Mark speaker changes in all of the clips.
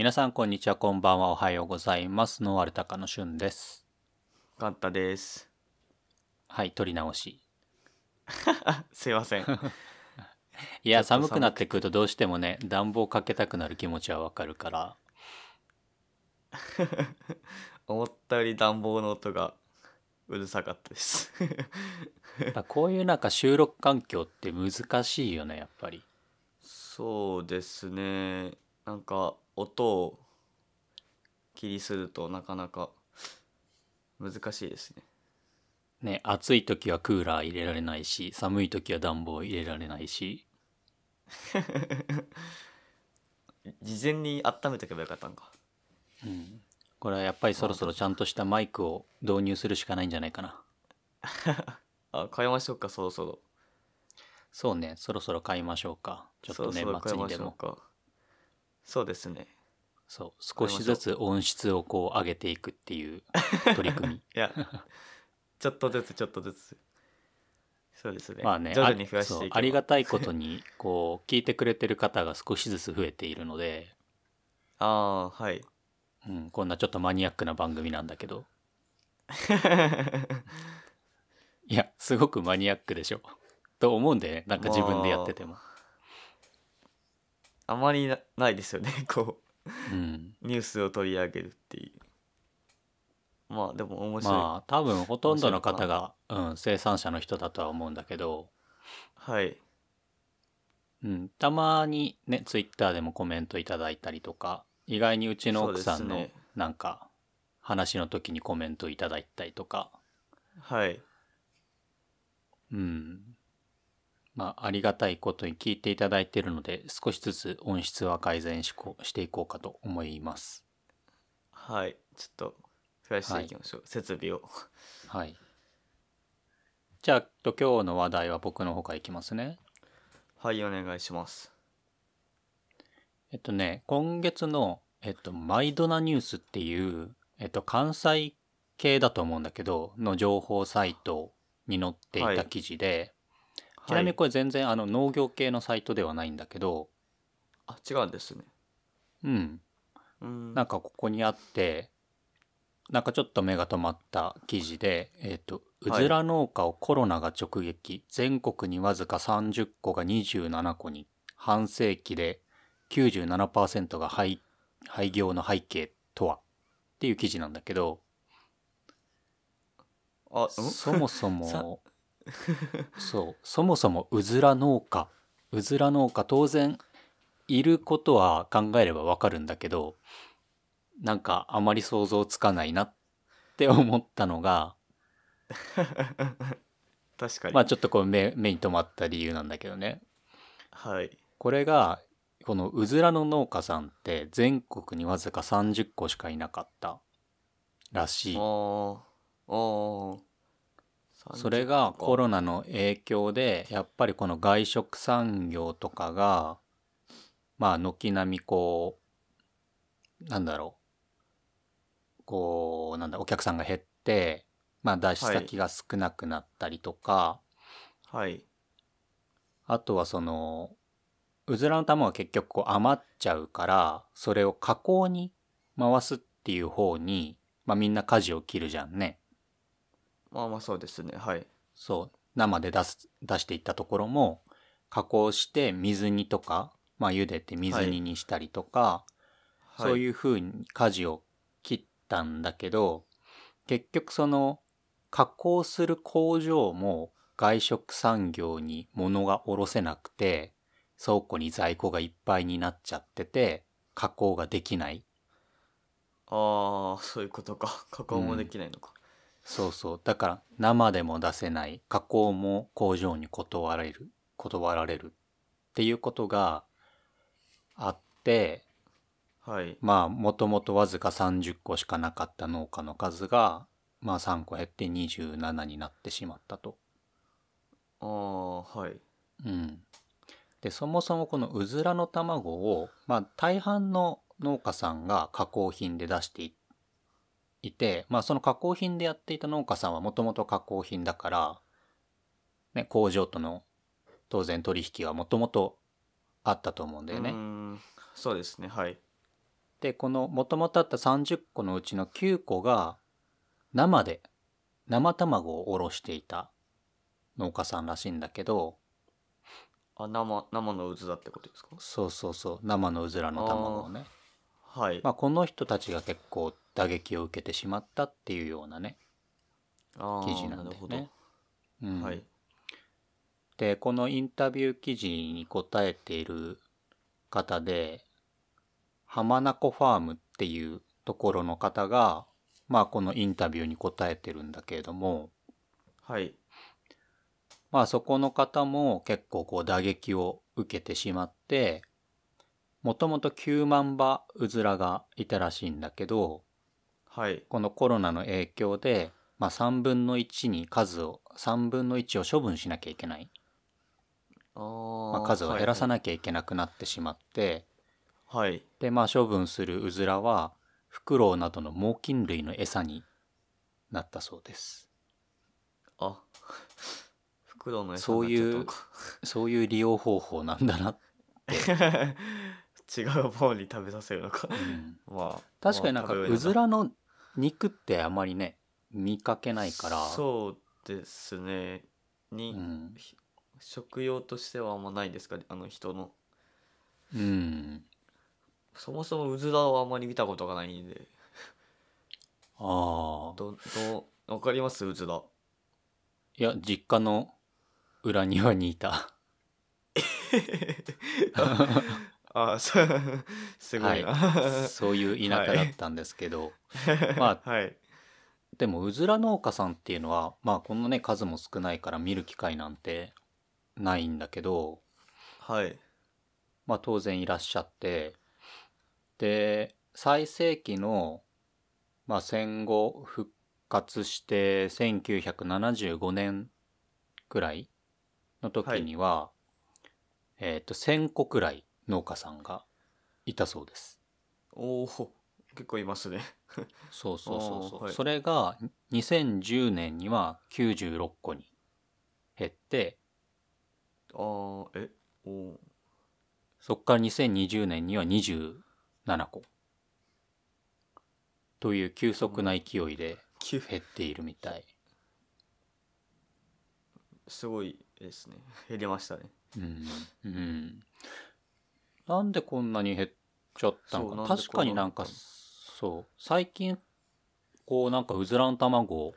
Speaker 1: 皆さんこんにちはこんばんはおはようございますノーアルタカのしゅんです
Speaker 2: カンタです。
Speaker 1: はい取り直し
Speaker 2: すいません。
Speaker 1: いや
Speaker 2: 寒く
Speaker 1: なってくるとどうしてもね暖房かけたくなる気持ちはわかるから
Speaker 2: 思ったより暖房の音がうるさかったです。
Speaker 1: こういうなんか収録環境って難しいよねやっぱり
Speaker 2: そうですね。なんか音を気にするとなかなか難しいですね。
Speaker 1: ね暑い時はクーラー入れられないし寒い時は暖房入れられないし
Speaker 2: 事前に温めとけばよかったんか。
Speaker 1: うんこれはやっぱりそろそろちゃんとしたマイクを導入するしかないんじゃないかな
Speaker 2: あ、買いましょうか、そろそろ。
Speaker 1: そうねそろそろ買いましょうかちょっと年末にでも。
Speaker 2: そうですね。
Speaker 1: そう。少しずつ音質をこう上げていくっていう取り組み。
Speaker 2: いや、ちょっとずつちょっとずつ。そうですね。
Speaker 1: まあね
Speaker 2: 徐々に増やし
Speaker 1: あそう
Speaker 2: ていけば。
Speaker 1: ありがたいことにこう聞いてくれてる方が少しずつ増えているので、
Speaker 2: ああ、はい。
Speaker 1: うん、こんなちょっとマニアックな番組なんだけど。いやすごくマニアックでしょ。と思うんでねなんか自分でやってても、
Speaker 2: あまりなないですよねこ
Speaker 1: うん、
Speaker 2: うニュースを取り上げるっていう。まあでも面白い、
Speaker 1: まあ多分ほとんどの方が、うん、生産者の人だとは思うんだけど、
Speaker 2: はい。
Speaker 1: うん、たまにねツイッターでもコメントいただいたりとか意外にうちの奥さんのなんか話の時にコメントいただいたりとか。
Speaker 2: はい。
Speaker 1: うんまあありがたいことに聞いていただいているので少しずつ音質は改善しこしていこうかと思います。
Speaker 2: はい。ちょっと増やしていきましょう、設備を。
Speaker 1: はい。じゃあと今日の話題は僕の方からいきますね。
Speaker 2: はいお願いします。
Speaker 1: えっとね、今月の、えっと、マイドナニュースっていう、えっと、関西系だと思うんだけど、の情報サイトに載っていた記事で、ちなみにこれ全然あの農業系のサイトではないんだけど、
Speaker 2: あ違うんですね。
Speaker 1: うん、
Speaker 2: うん。
Speaker 1: なんかここにあって、なんかちょっと目が止まった記事で、えっと、うずら農家をコロナが直撃、全国にわずか30個が27個に、半世紀で97%が廃廃業の背景とは。っていう記事なんだけど、
Speaker 2: あうん？
Speaker 1: そもそも、そう、そもそもうずら農家、うずら農家当然いることは考えればわかるんだけど、なんかあまり想像つかないなって思ったのが、
Speaker 2: 確かに、
Speaker 1: まあちょっとこう目目に留まった理由なんだけどね。
Speaker 2: はい。
Speaker 1: これが、このうずらの農家さんって全国にわずか30個しかいなかったらしい。
Speaker 2: おー。おー
Speaker 1: それがコ
Speaker 2: ロ
Speaker 1: ロナの影響でやっぱりこの外食産業とかがまあ軒並みこうなんだろう。こうなんだお客さんが減ってまあ出し先が少なくなったりとか、
Speaker 2: はい。
Speaker 1: あとはそのうずらの卵が結局こう余っちゃうからそれを加工に回すっていう方に、まあ、みんな舵を切るじゃんね。
Speaker 2: まあまあそうですね。はい。
Speaker 1: そう。生で出す出していったところも加工して水煮とか、まあ、茹でて水煮にしたりとか、そう
Speaker 2: う
Speaker 1: いう風に舵を切ったんだけど結局その加工する工場も外食産業に物が卸せなくて倉庫に在庫がいっぱいになっちゃってて加工ができない。
Speaker 2: ああそういうことか。加工もできないのか、
Speaker 1: そうそう。だから生でも出せない加工も工場に断られる断られるっていうことがあって
Speaker 2: はい。
Speaker 1: まあもともとわずか30個しかなかった農家の数がまあ3個減って27になってしまったと。
Speaker 2: ああはい。
Speaker 1: うん、でそもそもこのうずらの卵を、まあ、大半の農家さんが加工品で出していいて、まあ、その加工品でやっていた農家さんはもともと加工品だから、ね、工場との当然取引はもともとあったと思うんだよね。
Speaker 2: うそうですねはい。
Speaker 1: でこのもともとあった30個のうちの9個が生で生卵をおろしていた農家さんらしいんだけど
Speaker 2: あ生生の渦だってことですか？
Speaker 1: そうそうそう生のうずらの卵をね。
Speaker 2: はい、
Speaker 1: まあ、この人たちが結構打撃を受けてしまったっていうようなね記事なんだよね。うん。
Speaker 2: はい。
Speaker 1: でこのインタビュー記事に答えている方で浜名湖ファームっていうところの方がまあこのインタビューに答えてるんだけれども
Speaker 2: はい。
Speaker 1: まあそこの方も結構こう打撃を受けてしまってもともと9万羽うずらがいたらしいんだけど
Speaker 2: はい。
Speaker 1: このコロナの影響で、まあ、3分の1に数を3分の1を処分しなきゃいけない、
Speaker 2: あー
Speaker 1: まあ、数を減らさ
Speaker 2: い
Speaker 1: なきゃいけなくなってしまって、
Speaker 2: はい。
Speaker 1: でまあ処分するうずらはフクロウなどの猛禽類の餌になったそうです。
Speaker 2: あ袋の餌
Speaker 1: そういう
Speaker 2: になっちゃっ
Speaker 1: そういう利用方法なんだな、
Speaker 2: たのか違う方に食べさせるのか。
Speaker 1: うん。
Speaker 2: まあ
Speaker 1: 確かになんかうずらの肉ってあまりね見かけないから。
Speaker 2: そうですね。に、
Speaker 1: うん、
Speaker 2: 食用としてはあんまないですか？あの人の。
Speaker 1: うん、
Speaker 2: そもそもうずらはあんまり見たことがないんで。
Speaker 1: ああ
Speaker 2: どどうわかります？うずら。
Speaker 1: いや実家の裏庭にいた
Speaker 2: あそう すごいな。は
Speaker 1: そういう田舎だったんですけど、まあ
Speaker 2: はい。
Speaker 1: でもうずら農家さんっていうのはまあこのね数も少ないから見る機会なんてないんだけど。
Speaker 2: はい。
Speaker 1: まあ当然いらっしゃって。で最盛期の、まあ、戦後復活して1975年くらいの時には、えっ、と1000個くらい農家さんがいたそうです。
Speaker 2: おお結構いますね。
Speaker 1: そうそうそうそう、
Speaker 2: はい。
Speaker 1: それが2010年には96個に減って
Speaker 2: あーえおー。
Speaker 1: そこから2020年には27個。という急速な勢いで
Speaker 2: 急。
Speaker 1: 減っているみたい、
Speaker 2: すごいですね。減りましたね。
Speaker 1: うんうん、なんでこんなに減っちゃったのか確かになんかそう。最近こうなんかうずらの卵を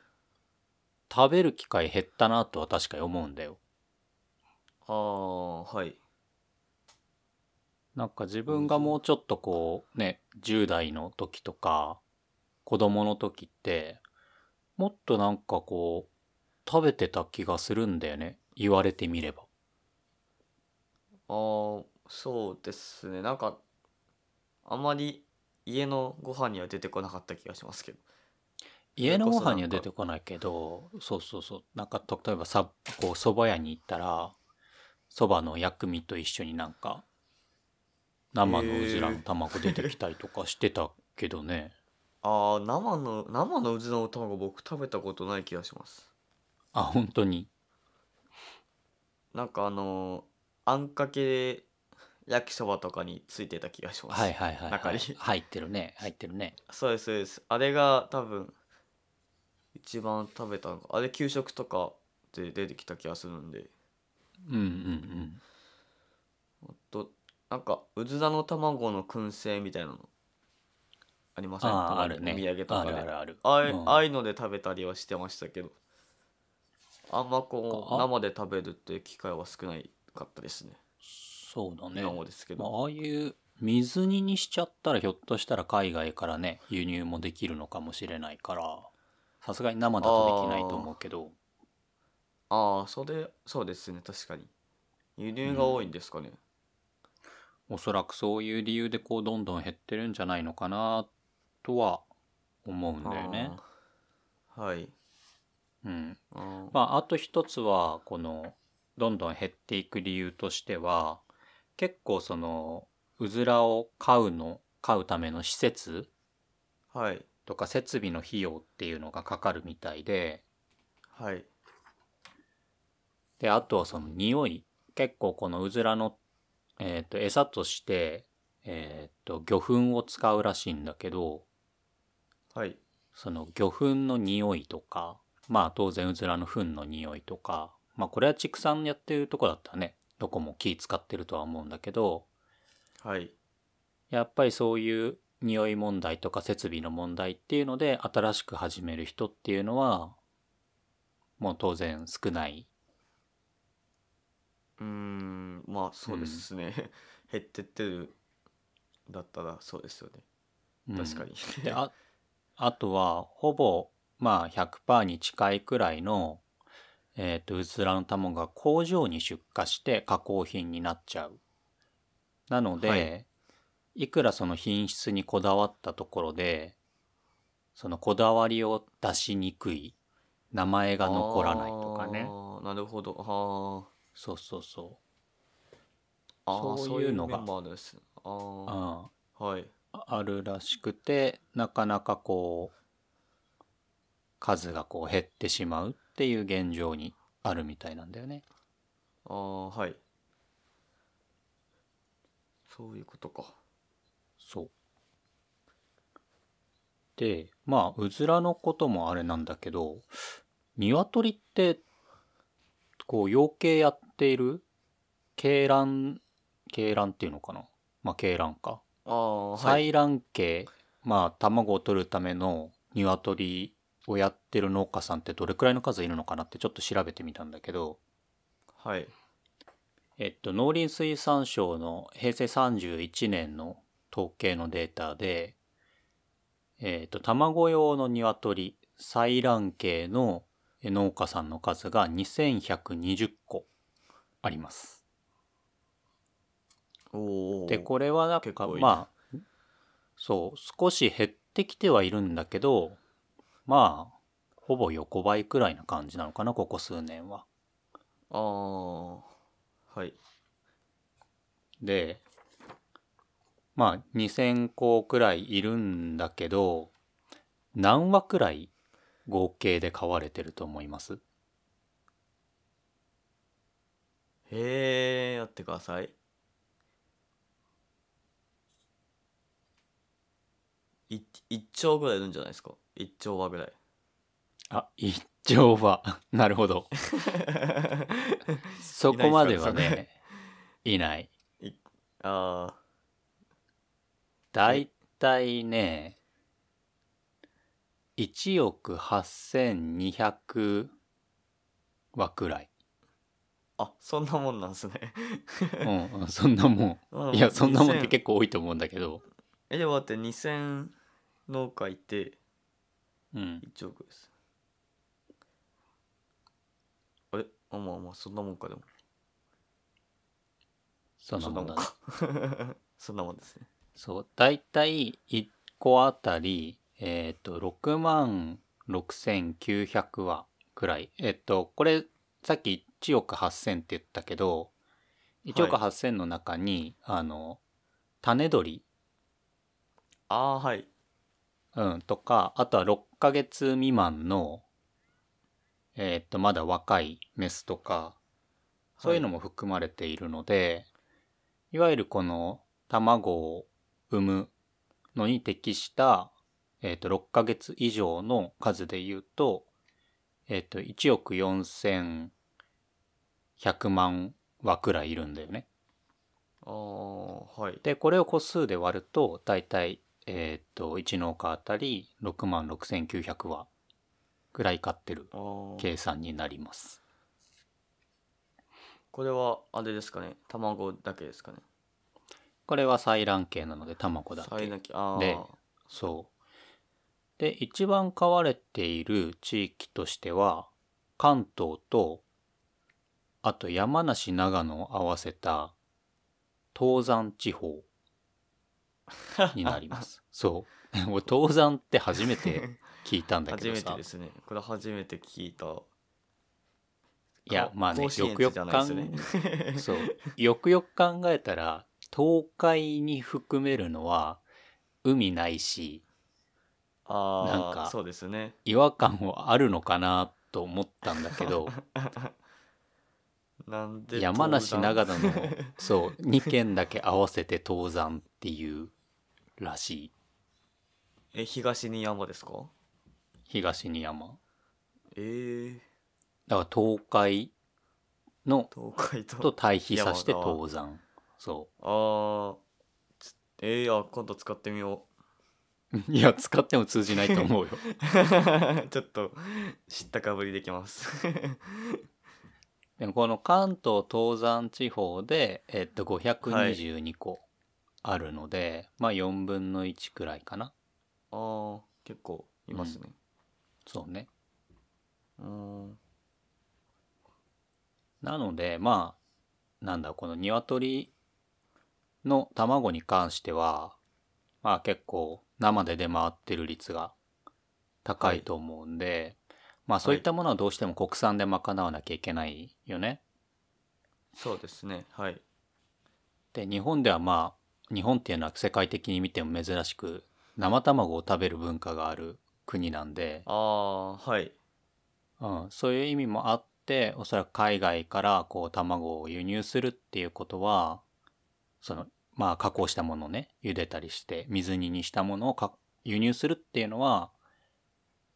Speaker 1: 食べる機会減ったなとは確かに思うんだよ。
Speaker 2: ああはい。
Speaker 1: なんか自分がもうちょっとこうね10代の時とか子供の時ってもっとなんかこう食べてた気がするんだよね。言われてみれば。
Speaker 2: あーそうですね。なんかあんまり家のご飯には出てこなかった気がしますけど。
Speaker 1: 家のご飯には出てこないけどそうそうそう。なんか例えばさこう蕎麦屋に行ったら蕎麦の薬味と一緒になんか生のうずらの卵出てきたりとかしてたけどね、
Speaker 2: ああ生の生のうずらの卵僕食べたことない気がします。
Speaker 1: あ本当に？
Speaker 2: なんかあのーあんかけ焼きそばとかについてた気がします。
Speaker 1: はいはいはい、はい。
Speaker 2: 中に、
Speaker 1: 入ってるね。入ってるね。
Speaker 2: そうですそうです。あれが多分一番食べたのか。あれ給食とかで出てきた気がするんで。
Speaker 1: うんうんうん。
Speaker 2: あとなんかうずらの卵の燻製みたいなの。ありません？
Speaker 1: あああるね。
Speaker 2: にお土産とか
Speaker 1: あ
Speaker 2: で
Speaker 1: るあるある。
Speaker 2: ああい
Speaker 1: うん
Speaker 2: ああいうので食べたりはしてましたけど。あんまこう
Speaker 1: あ
Speaker 2: 生で食べるって機会は少ないかったですね
Speaker 1: そうだね。
Speaker 2: 今もですけ
Speaker 1: ま
Speaker 2: ど、
Speaker 1: あああいう水煮にしちゃったらひょっとしたら海外からね輸入もできるのかもしれないからさすがに生だとできないと思うけど。
Speaker 2: ああそれそうですね確かに。輸入が多いんですかね、
Speaker 1: おそらくそういう理由でこうどんどん減ってるんじゃないのかなとは思うんだよね。
Speaker 2: はい。
Speaker 1: うん、
Speaker 2: あー
Speaker 1: まああと一つはこのどんどん減っていく理由としては結構そのうずらを飼うの飼うための施設
Speaker 2: はい。
Speaker 1: とか設備の費用っていうのがかかるみたいで。
Speaker 2: はい。
Speaker 1: であとはその匂い。結構このうずらの、えー、と餌として、えーっと魚粉を使うらしいんだけど
Speaker 2: はい。
Speaker 1: その魚粉の匂いとかまあ当然うずらの糞の匂いとかまあこれは畜産やってるとこだったらねどこも気使ってるとは思うんだけど
Speaker 2: はい。
Speaker 1: やっぱりそういう匂い問題とか設備の問題っていうので新しく始める人っていうのはもう当然少ない。う
Speaker 2: ーんまあそうですね、減ってってるだったらそうですよね。
Speaker 1: うん。
Speaker 2: 確かに、
Speaker 1: でああとはほぼまあ100%に近いくらいの、えー、とうずらの卵が工場に出荷して加工品になっちゃう。なので、
Speaker 2: はい。
Speaker 1: い、くらその品質にこだわったところでそのこだわりを出しにくい名前が残らないとかね。
Speaker 2: なるほど。あ
Speaker 1: そうそうそ
Speaker 2: ーあー
Speaker 1: そういうのが
Speaker 2: ああはい。
Speaker 1: あるらしくてなかなかこう数がこう減ってしまう。っていう現状にあるみたいなんだよね。
Speaker 2: ああはいそういうことか
Speaker 1: そう。でまあうずらのこともあれなんだけど鶏ってこう養鶏やっている鶏卵鶏卵っていうのかな？まあ鶏卵か。
Speaker 2: ああはい
Speaker 1: 採卵系、まあ卵を取るための鶏をやってる農家さんってどれくらいの数いるのかなってちょっと調べてみたんだけど、
Speaker 2: はい。
Speaker 1: えっと、農林水産省の平成31年の統計のデータで、えっと、卵用の鶏採卵系の農家さんの数が2120個あります。でこれはなんかまあそう少し減ってきてはいるんだけどまあほぼ横ばいくらいな感じなのかなここ数年は。
Speaker 2: ああはい。
Speaker 1: でまあ2,000個くらいいるんだけど何羽くらい合計で飼われてると思います？
Speaker 2: へえやってください。い一丁ぐらいいるんじゃないですか？一丁羽ぐらい。
Speaker 1: あ一丁羽 なるほど。そこまではねいない
Speaker 2: あ
Speaker 1: だいたいね1億8200羽くらい。
Speaker 2: ああそんなもんなんすね。
Speaker 1: うんうんそんなも
Speaker 2: うん
Speaker 1: んいやそんなもんって
Speaker 2: 2000
Speaker 1: 結構多いと思うんだけど。
Speaker 2: えでも待って2000農家いて
Speaker 1: うん
Speaker 2: 1億です。あれ？あまあまあそんなもんかでも。
Speaker 1: そんなもんだね。
Speaker 2: そんなもんか そんなもんですね。
Speaker 1: そう。大体1個あたりえっ、と6万6900羽くらい。えっ、とこれさっき1億8000って言ったけど1億
Speaker 2: はい。
Speaker 1: 8000の中に、あの種鳥
Speaker 2: ああはい。
Speaker 1: うん、とか、あとは6ヶ月未満の、えーっと、まだ若いメスとか、そういうのも含まれているので、い、わゆるこの卵を産むのに適した、えーっと、6ヶ月以上の数で言うと、えーっと、1億4100万羽くらいいるんだよね。
Speaker 2: ああはい
Speaker 1: で、これを個数で割ると、だいたい、えーっと、1農家あたり6万6900羽ぐらい飼ってる計算になります。
Speaker 2: これはあれですかね？卵だけですかね？
Speaker 1: これは採卵系なので卵だけ。で
Speaker 2: あ
Speaker 1: そう。で、一番飼われている地域としては、関東と、あと山梨、長野を合わせた東山地方になります。そう。もう東山って初めて聞いたんだけどさ
Speaker 2: 初めてで。すねこれ初めて聞いた
Speaker 1: いや、まあね
Speaker 2: 甲、子園
Speaker 1: よくよく考え、そう。よくよく考えたら、東海に含めるのは海ないし、
Speaker 2: ああ
Speaker 1: なんか
Speaker 2: そうですね
Speaker 1: 違和感はあるのかなと思ったんだけど、
Speaker 2: なんで
Speaker 1: 山梨、長野の、そう、2県だけ合わせて東山っていうらしい。
Speaker 2: え東に山ですか？
Speaker 1: 東に山。
Speaker 2: ええ
Speaker 1: だから東海の
Speaker 2: 東海と
Speaker 1: と対比させて東山。そ
Speaker 2: あーつえー、あ今度使ってみよ
Speaker 1: う。いや、使っても通じないと思うよ。
Speaker 2: う ちょっと知ったかぶりできます
Speaker 1: でもこの関東東山地方で、えっと、522個あるので、まあ4分の1くらいかな。
Speaker 2: あー結構いますね
Speaker 1: そうね。
Speaker 2: うん
Speaker 1: なので、まあ、なんだ、この鶏の卵に関しては、まあ結構生で出回ってる率が高いと思うんで、まあそういったものはどうしても国産で賄わなきゃいけないよね。
Speaker 2: そうですねはい
Speaker 1: で、日本ではまあ、日本っていうのは世界的に見ても珍しく、生卵を食べる文化がある国なんで、
Speaker 2: ああはい。
Speaker 1: うん、そういう意味もあっておそらく海外からこう卵を輸入するっていうことはそのまあ加工したものをね茹でたりして水煮にしたものをか輸入するっていうのは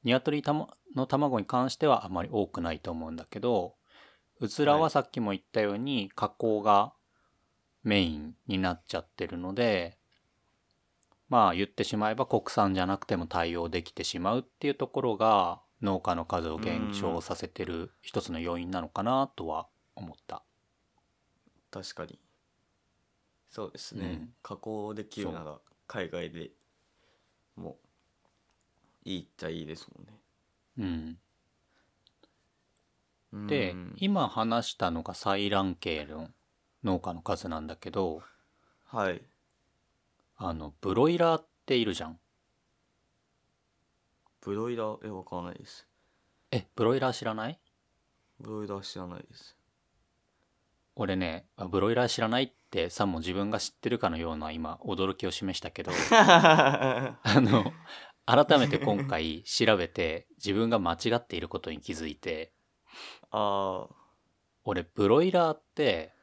Speaker 1: 鶏たまの卵に関してはあまり多くないと思うんだけどうずら
Speaker 2: は
Speaker 1: はい。さっきも言ったように加工がメインになっちゃってるのでまあ言ってしまえば国産じゃなくても対応できてしまうっていうところが農家の数を減少させてる一つの要因なのかなとは思った。
Speaker 2: 確かに。そうですね、
Speaker 1: うん。
Speaker 2: 加工できるなら海外でもいいっちゃいいですもんね。
Speaker 1: う。ん、
Speaker 2: うん。
Speaker 1: で今話したのが採卵系の農家の数なんだけど
Speaker 2: はい。
Speaker 1: あのブロイラーっているじゃん。
Speaker 2: ブロイラー？えわかんないです。
Speaker 1: えブロイラー知らない？
Speaker 2: ブロイラー知らないです。
Speaker 1: 俺ねあブロイラー知らないってさも自分が知ってるかのような今驚きを示したけど あの改めて今回調べて自分が間違っていることに気づいて
Speaker 2: あ
Speaker 1: 俺ブロイラーって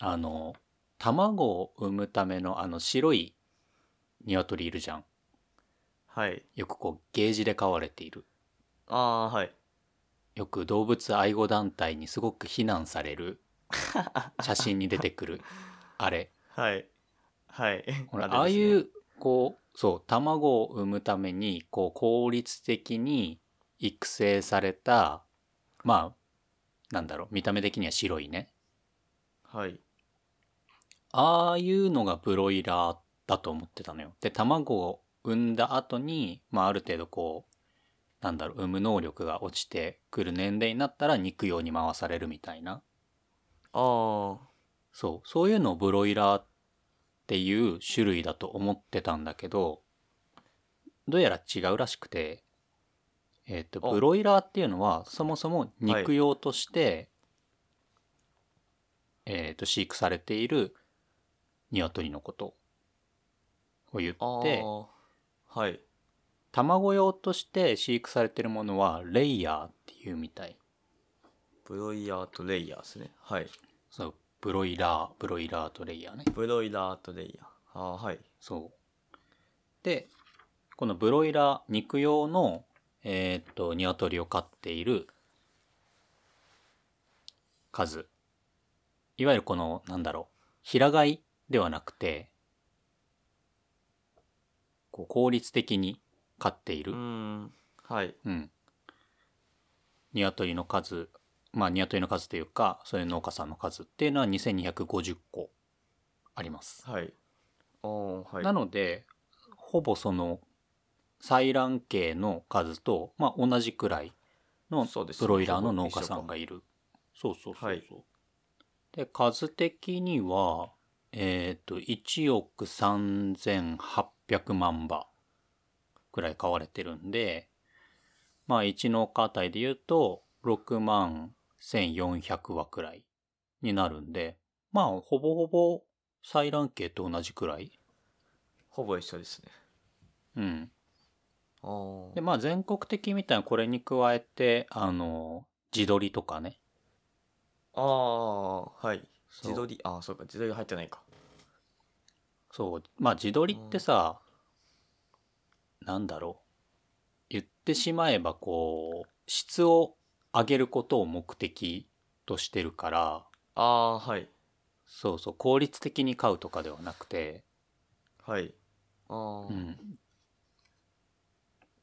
Speaker 1: あの卵を産むためのあの白い鶏いるじゃん。
Speaker 2: あはい。
Speaker 1: よくこうゲージで飼われている。
Speaker 2: ああはい。
Speaker 1: よく動物愛護団体にすごく非難される。写真に出てくる。あれ。
Speaker 2: はい。はい。
Speaker 1: ああいうこうそう卵を産むためにこう効率的に育成されたまあなんだろう見た目的には白いね。
Speaker 2: はい
Speaker 1: ああいうのがブロイラーだと思ってたのよ。で卵を産んだ後にまあある程度こうなんだろう産む能力が落ちてくる年齢になったら肉用に回されるみたいな。
Speaker 2: ああ
Speaker 1: そう。そういうのをブロイラーっていう種類だと思ってたんだけどどうやら違うらしくてえっ、と
Speaker 2: あ。
Speaker 1: ブロイラーっていうのはそもそも肉用として、えっ、と飼育されている鶏のことを言
Speaker 2: あ
Speaker 1: って
Speaker 2: あはい。
Speaker 1: 卵用として飼育されてるものはレイヤーっていうみたい。
Speaker 2: ブロイヤーとレイヤーですね。はい。
Speaker 1: そうブロイラーブロイラーとレイヤーね。
Speaker 2: ブロイラーとレイヤー。ああはい。
Speaker 1: そう。で、このブロイラー肉用の、えーっと、鶏を飼っている数。いわゆるこの、なんだろう、平飼いではなくて、こう効率的に飼っていうる。
Speaker 2: んはい
Speaker 1: うん。鶏の数、まあ鶏の数というか、そういう農家さんの数っていうのは2250個あります。
Speaker 2: はいああはい
Speaker 1: なのでほぼその採卵系の数と、まあ、同じくらいのブロイラーの農家さんがいる。そうそうそうそう。
Speaker 2: はい
Speaker 1: で数的にはえっ、と1億3800万羽くらい飼われてるんでまあ1農家あたりで言うと6万1400羽くらいになるんでまあほぼほぼ採卵系と同じくらい
Speaker 2: ほぼ一緒ですね
Speaker 1: うん。
Speaker 2: ああ
Speaker 1: で、まあ全国的みたいなこれに加えて、あの、地鶏とかね。
Speaker 2: ああはい自撮り？ああそうか。自撮り入ってないか。
Speaker 1: そう。まあ自撮りってさ、なんだろう。言ってしまえばこう質を上げることを目的としてるから。
Speaker 2: ああはい。
Speaker 1: そうそう。効率的に買うとかではなくて、
Speaker 2: はい。ああ、
Speaker 1: うん、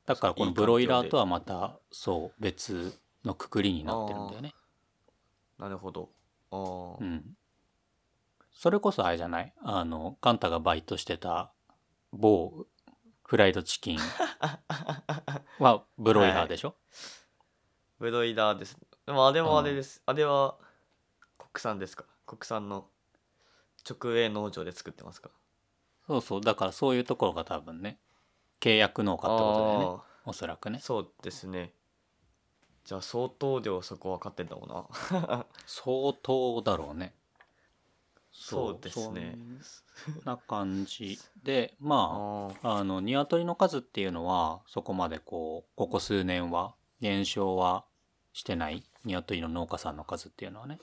Speaker 1: だからこのブロイラーとはまたそう別のくくりになってるんだよね。
Speaker 2: なるほど。ああ、
Speaker 1: うん、それこそあれじゃない？あのカンタがバイトしてた某フライドチキン。はブロイラーでしょ、
Speaker 2: ブロイラーです。でもあれもあれです、あれは国産ですか？国産の直営農場で作ってますか？
Speaker 1: そうそう。だからそういうところが多分ね契約農家ってことだよね。
Speaker 2: あ
Speaker 1: おそらくね。
Speaker 2: ーそうですね。じゃあ相当量そこは買ってんだろうな。
Speaker 1: 相当だろうね
Speaker 2: そうですね。
Speaker 1: そんな感じでま
Speaker 2: あ
Speaker 1: ああの鶏の数っていうのはそこまでこうここ数年は減少はしてない鶏の農家さんの数っていうのはね。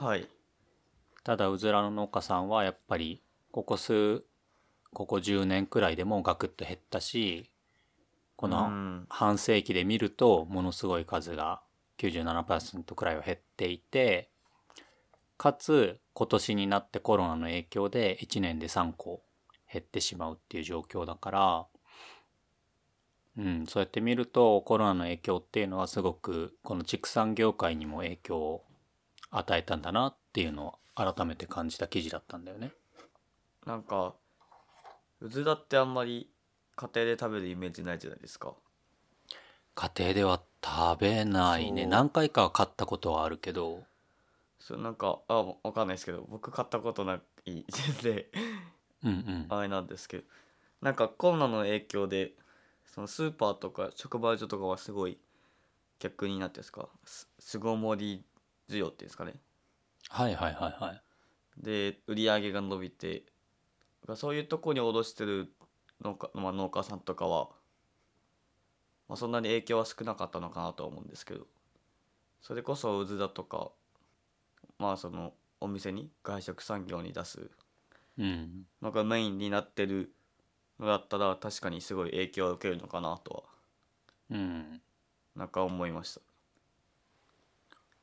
Speaker 2: あはい。
Speaker 1: ただうずらの農家さんはやっぱりここ数ここ10年くらいでもガクッと減ったしこ
Speaker 2: う
Speaker 1: の
Speaker 2: ん。
Speaker 1: 半世紀で見るとものすごい数が97%くらいは減っていてかつ今年になってコロナの影響で1年で3個減ってしまうっていう状況だからうんそうやって見るとコロナの影響っていうのはすごくこの畜産業界にも影響を与えたんだなっていうのを改めて感じた記事だったんだよね。
Speaker 2: なんかうずらってあんまり家庭で食べるイメージないじゃないですか。
Speaker 1: 家庭では食べないね。何回かは買ったことはあるけど
Speaker 2: そうなんかあわかんないですけど僕買ったことないで
Speaker 1: うんうん。
Speaker 2: あれなんですけどなんかコロナの影響でそのスーパーとか直売所とかはすごい逆になってんですか？す巣ごもり需要っていうんですかね。
Speaker 1: はいはいはいはい。
Speaker 2: で売り上げが伸びてそういうとこに卸してる農家,、まあ、農家さんとかは、まあ、そんなに影響は少なかったのかなとは思うんですけどそれこそうずらとかまあそのお店に外食産業に出す。
Speaker 1: うん。
Speaker 2: のがメインになってるのだったら確かにすごい影響を受けるのかなとは。
Speaker 1: うん。
Speaker 2: なんか思いました。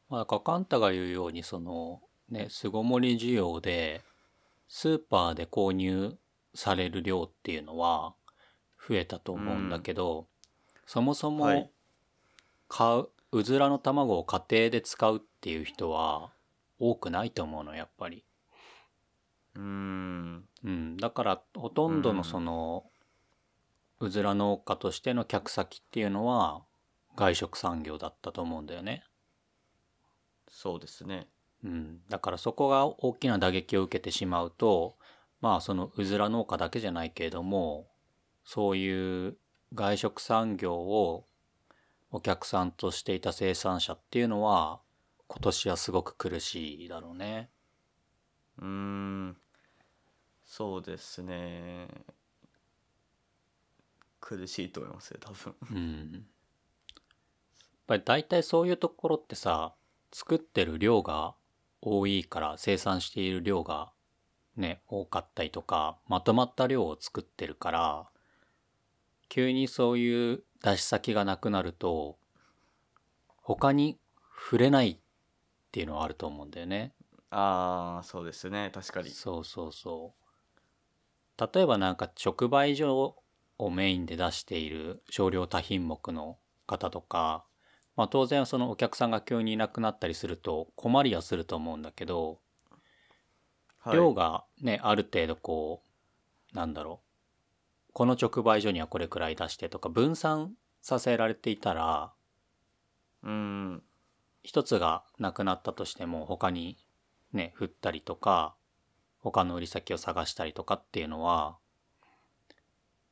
Speaker 1: まあだからカンタが言うようにそのね巣ごもり需要でスーパーで購入される量っていうのは増えたと思うんだけど、そもそも
Speaker 2: はい。
Speaker 1: 買ううずらの卵を家庭で使うっていう人は多くないと思うのやっぱり。
Speaker 2: うーん。
Speaker 1: うん、だからほとんどのその、うずら農家としての客先っていうのは外食産業だったと思うんだよね。
Speaker 2: そうですね。
Speaker 1: うん、だからそこが大きな打撃を受けてしまうとまあそのうずら農家だけじゃないけれどもそういう外食産業をお客さんとしていた生産者っていうのは今年はすごく苦しいだろうね。
Speaker 2: うーん。そうですね。苦しいと思いますよ多分。
Speaker 1: うん、やっぱり大体そういうところってさ作ってる量が多いから生産している量がね多かったりとかまとまった量を作ってるから急にそういう出し先がなくなると他に触れないっていうのはあると思うんだよね。
Speaker 2: ああそうですね確かに
Speaker 1: そうそうそう。例えばなんか直売所をメインで出している少量多品目の方とか、まあ当然そのお客さんが急にいなくなったりすると困りはすると思うんだけど、
Speaker 2: はい
Speaker 1: 量がね、ある程度こう、なんだろう。この直売所にはこれくらい出してとか分散させられていたら、
Speaker 2: うーん
Speaker 1: 一つがなくなったとしても他にね振ったりとか他の売り先を探したりとかっていうのは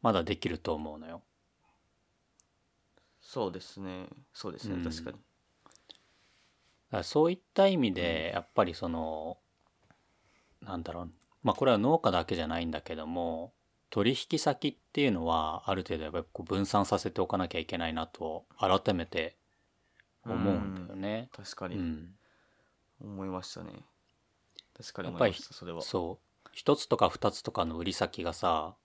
Speaker 1: まだできると思うのよ。
Speaker 2: そうですね。そうですね、
Speaker 1: うん。
Speaker 2: 確かに。
Speaker 1: だそういった意味でやっぱりそのなんだろう。まあこれは農家だけじゃないんだけども取引先っていうのはある程度やっぱりこう分散させておかなきゃいけないなと改めて思うんだよね。
Speaker 2: 確かに。
Speaker 1: うん、
Speaker 2: 思いましたね。確かに
Speaker 1: やっぱり
Speaker 2: 思いましたそれは。
Speaker 1: そう。一つとか二つとかの売り先がさ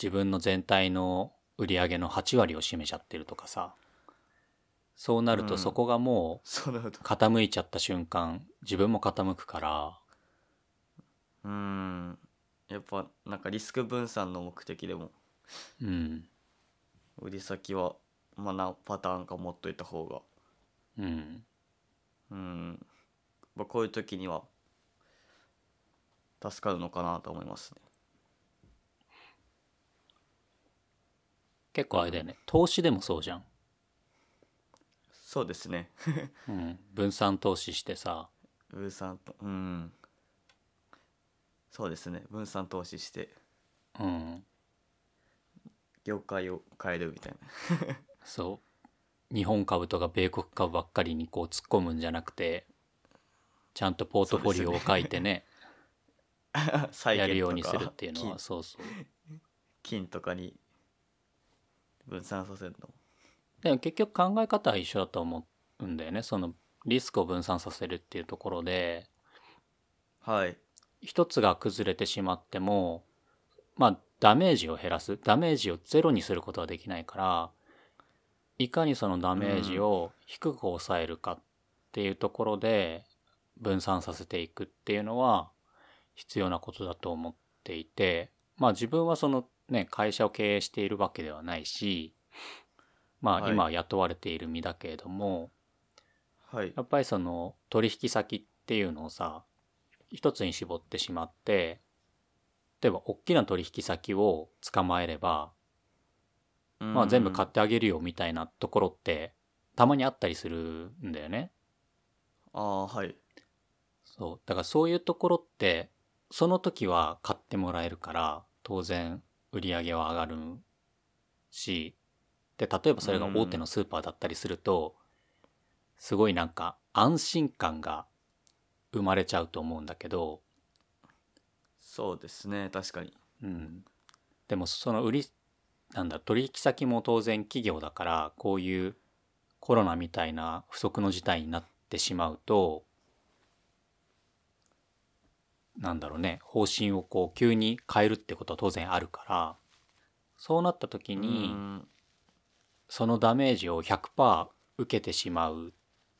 Speaker 1: 自分の全体の売り上げの8割を占めちゃってるとかさそうなる
Speaker 2: うん。
Speaker 1: とそこがも
Speaker 2: う
Speaker 1: 傾いちゃった瞬間自分も傾くから
Speaker 2: うん。やっぱなんかリスク分散の目的でも
Speaker 1: うん。
Speaker 2: 売り先はまあ何パターンか持っといた方が
Speaker 1: うん。
Speaker 2: うん。まあこういう時には助かるのかなと思いますね。
Speaker 1: 結構あれだよね。投資でもそうじゃん、
Speaker 2: そうですね。
Speaker 1: うん、分散投資してさ。
Speaker 2: 分散とうん。そうですね。分散投資して。
Speaker 1: うん。
Speaker 2: 業界を変えるみたいな。
Speaker 1: そう日本株とか米国株ばっかりにこう突っ込むんじゃなくてちゃんとポートフォリオを書いてね
Speaker 2: 債
Speaker 1: やるようにするっていうのはそうそう。
Speaker 2: 金金とかに分散させるの？
Speaker 1: でも結局考え方は一緒だと思うんだよね。そのリスクを分散させるっていうところで
Speaker 2: はい。
Speaker 1: 一つが崩れてしまってもまあダメージを減らす。ダメージをゼロにすることはできないからいかにそのダメージを低く抑えるかっていうところで分散させていくっていうのは必要なことだと思っていてまあ自分はそのね会社を経営しているわけではないしまあ
Speaker 2: はい。
Speaker 1: 今は雇われている身だけれども、
Speaker 2: はい。
Speaker 1: やっぱりその取引先っていうのをさ一つに絞ってしまって例えば大きな取引先を捕まえれば、まあ、全部買ってあげるよみたいなところってたまにあったりするんだよね。
Speaker 2: ああはい。
Speaker 1: そう。だからそういうところってその時は買ってもらえるから当然売り上げは上がるしで例えばそれが大手のスーパーだったりするとすごいなんか安心感が生まれちゃうと思うんだけど、
Speaker 2: そうですね確かに。
Speaker 1: うん、でもその売りなんだ取引先も当然企業だからこういうコロナみたいな不測の事態になってしまうとなんだろうね方針をこう急に変えるってことは当然あるからそうなった時に
Speaker 2: うん
Speaker 1: そのダメージを100%受けてしまう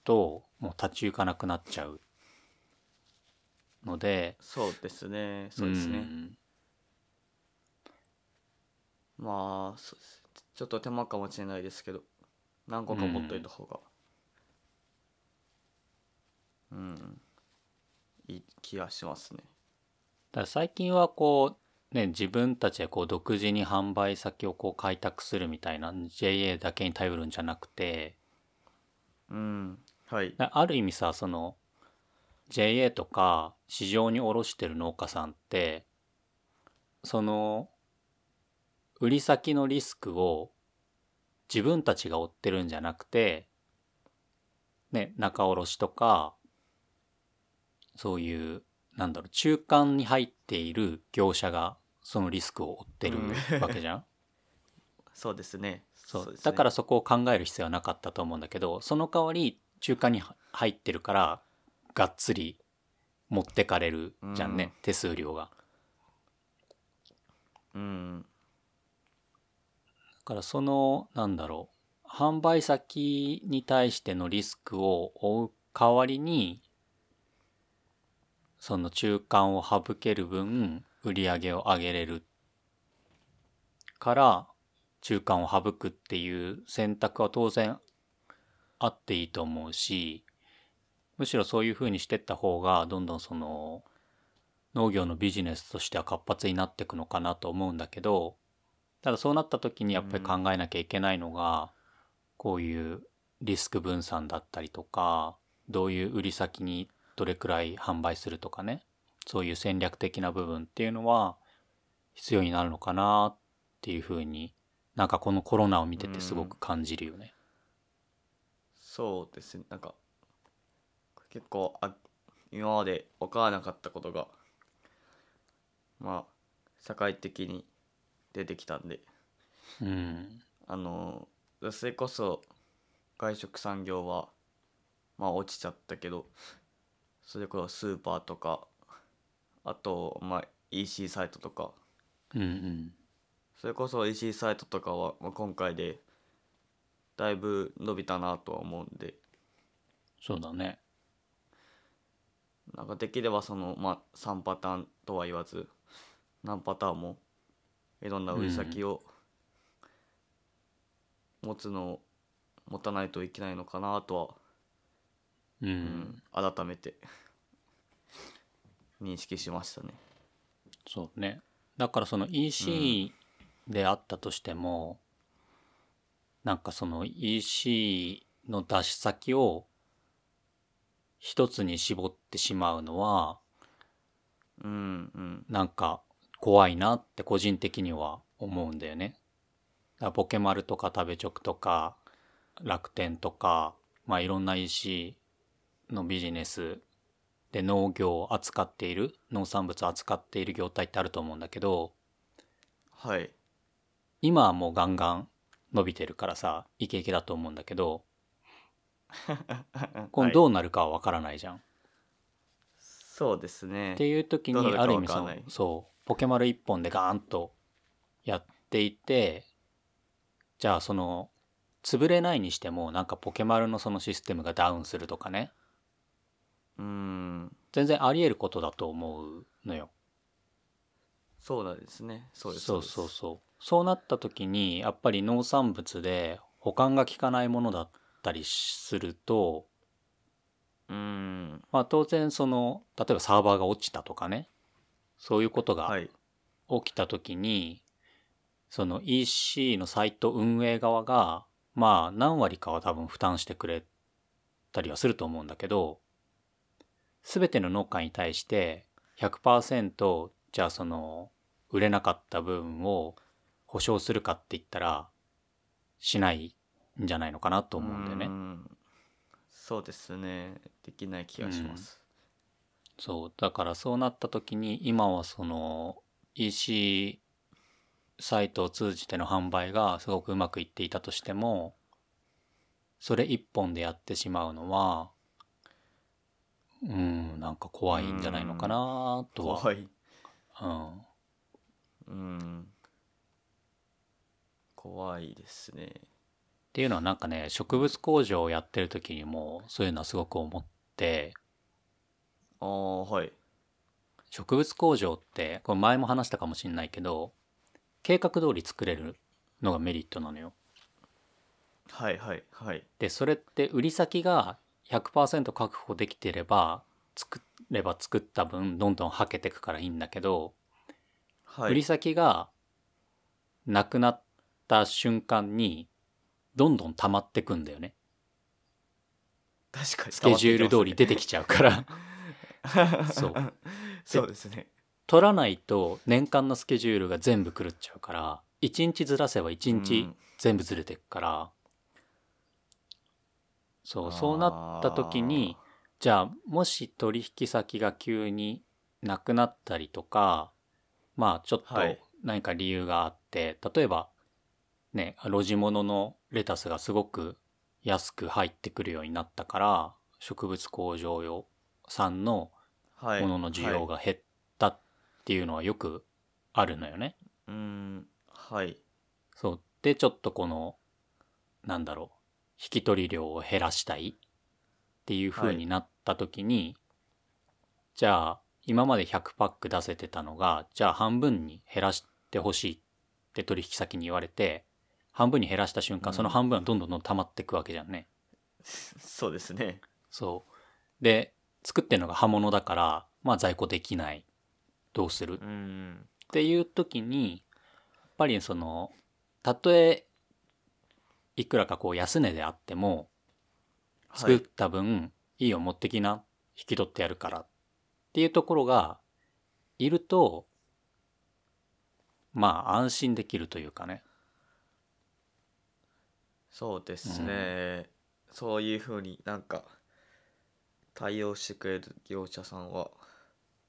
Speaker 1: ともう立ち行かなくなっちゃうので
Speaker 2: そうですねそうですね、
Speaker 1: ん
Speaker 2: まあそうです。ちょっと手間かもしれないですけど何個か持っといた方が。うん、いい気がしますね。
Speaker 1: だから最近はこうね自分たちでこう独自に販売先をこう開拓するみたいな JA だけに頼るんじゃなくて
Speaker 2: うん。はい。
Speaker 1: なある意味さその JA とか市場に卸してる農家さんってその売り先のリスクを自分たちが負ってるんじゃなくてね仲卸とかそういうなんだろう中間に入っている業者がそのリスクを負ってる
Speaker 2: うん。
Speaker 1: わけじゃん？
Speaker 2: そうですね。
Speaker 1: そう。
Speaker 2: ね。
Speaker 1: だからそこを考える必要はなかったと思うんだけどその代わり中間に入ってるからがっつり持ってかれるじゃんね、
Speaker 2: うん。
Speaker 1: 手数料が。
Speaker 2: うん。
Speaker 1: だからそのなんだろう販売先に対してのリスクを負う代わりにその中間を省ける分売り上げを上げれるから中間を省くっていう選択は当然あっていいと思うしむしろそういうふうにしてった方がどんどんその農業のビジネスとしては活発になっていくのかなと思うんだけどただそうなった時にやっぱり考えなきゃいけないのが、こういうリスク分散だったりとかどういう売り先にどれくらい販売するとかねそういう戦略的な部分っていうのは必要になるのかなっていうふうになんかこのコロナを見ててすごく感じるよね。
Speaker 2: そうですね。なんか結構あ今まで分からなかったことがまあ社会的に出てきたんで。
Speaker 1: うん、
Speaker 2: あのそれこそ外食産業はまあ落ちちゃったけどそれこそスーパーとかあとまあ EC サイトとか。
Speaker 1: うんうん。
Speaker 2: それこそ EC サイトとかは、まあ、今回でだいぶ伸びたなとは思うんで。
Speaker 1: そうだね。
Speaker 2: なんかできればその、まあ、3パターンとは言わず何パターンもいろんな売り先を持つのを持たないといけないのかなとは、
Speaker 1: うん、
Speaker 2: うん改めて認識しましたね。
Speaker 1: そうね。だからその EC であったとしても、なんかその EC の出し先を一つに絞ってしまうのは
Speaker 2: うんうん。
Speaker 1: なんか怖いなって個人的には思うんだよね。だからポケマルとか食べチョクとか楽天とかまあいろんな EC のビジネスで農業を扱っている農産物を扱っている業態ってあると思うんだけど
Speaker 2: はい
Speaker 1: 今はもうガンガン伸びてるからさイケイケだと思うんだけど 今どうなるかは分からないじゃん。
Speaker 2: そうですね
Speaker 1: っていう時にある意味そのそうポケマル一本でガーンとやっていてじゃあその潰れないにしてもなんかポケマルのそのシステムがダウンするとかね。
Speaker 2: うん。
Speaker 1: 全然あり得ることだと思うのよ。
Speaker 2: そうなんですね。そうです
Speaker 1: そうそうそう。そうなった時にやっぱり農産物で保管が効かないものだったりすると
Speaker 2: ううん。
Speaker 1: まあ当然その例えばサーバーが落ちたとかねそういうことが
Speaker 2: はい。
Speaker 1: 起きた時にその EC のサイト運営側がまあ何割かは多分負担してくれたりはすると思うんだけど全ての農家に対して100%じゃあその売れなかった部分を保証するかって言ったらしないんじゃないのかなと思うんだよね。
Speaker 2: ん。そうですね。できない気がします、
Speaker 1: そうだからそうなった時に今はその EC サイトを通じての販売がすごくうまくいっていたとしてもそれ一本でやってしまうのはうんなんか怖いんじゃないのかなとは。
Speaker 2: 怖い。
Speaker 1: うん。
Speaker 2: うん。怖いですね。
Speaker 1: っていうのはなんかね植物工場をやってる時にもそういうのはすごく思って
Speaker 2: ああはい。
Speaker 1: 植物工場ってこれ前も話したかもしれないけど計画通り作れるのがメリットなのよ。
Speaker 2: はいはいはい。
Speaker 1: でそれって売り先が100%確保できてれば作れば作った分どんどんはけてくからいいんだけど、
Speaker 2: はい。
Speaker 1: 売り先がなくなった瞬間にどんどん溜まってくんだよね。
Speaker 2: 確かに
Speaker 1: スケジュール通り出てきちゃうからそう。
Speaker 2: そうですね。
Speaker 1: 取らないと年間のスケジュールが全部狂っちゃうから1日ずらせば1日
Speaker 2: うん。
Speaker 1: 全部ずれてくから、そうそうなった時にじゃあもし取引先が急になくなったりとかまあちょっと
Speaker 2: はい。
Speaker 1: 何か理由があって、例えばね路地物のレタスがすごく安く入ってくるようになったから植物工場用産の
Speaker 2: はい
Speaker 1: ものの需要が減ったっていうのはよくあるのよね。
Speaker 2: うーん。はい。
Speaker 1: そう。でちょっとこのなんだろう引き取り量を減らしたいっていう風になった時に、じゃあ今まで100パック出せてたのがじゃあ半分に減らしてほしいって取引先に言われて半分に減らした瞬間、
Speaker 2: うん。
Speaker 1: その半分はどんどんどんどん溜まっていくわけじゃんね。
Speaker 2: そうですね。
Speaker 1: そう。で作ってるのが刃物だからまあ在庫できない。どうする？
Speaker 2: うーん。
Speaker 1: っていう時にやっぱりそのたとえいくらかこう安値であっても作っ
Speaker 2: はい
Speaker 1: た分、い、いよ持ってきな引き取ってやるから。っていうところがいるとまあ安心できるというかね。
Speaker 2: そうですね、そういうふうになんか対応してくれる業者さんは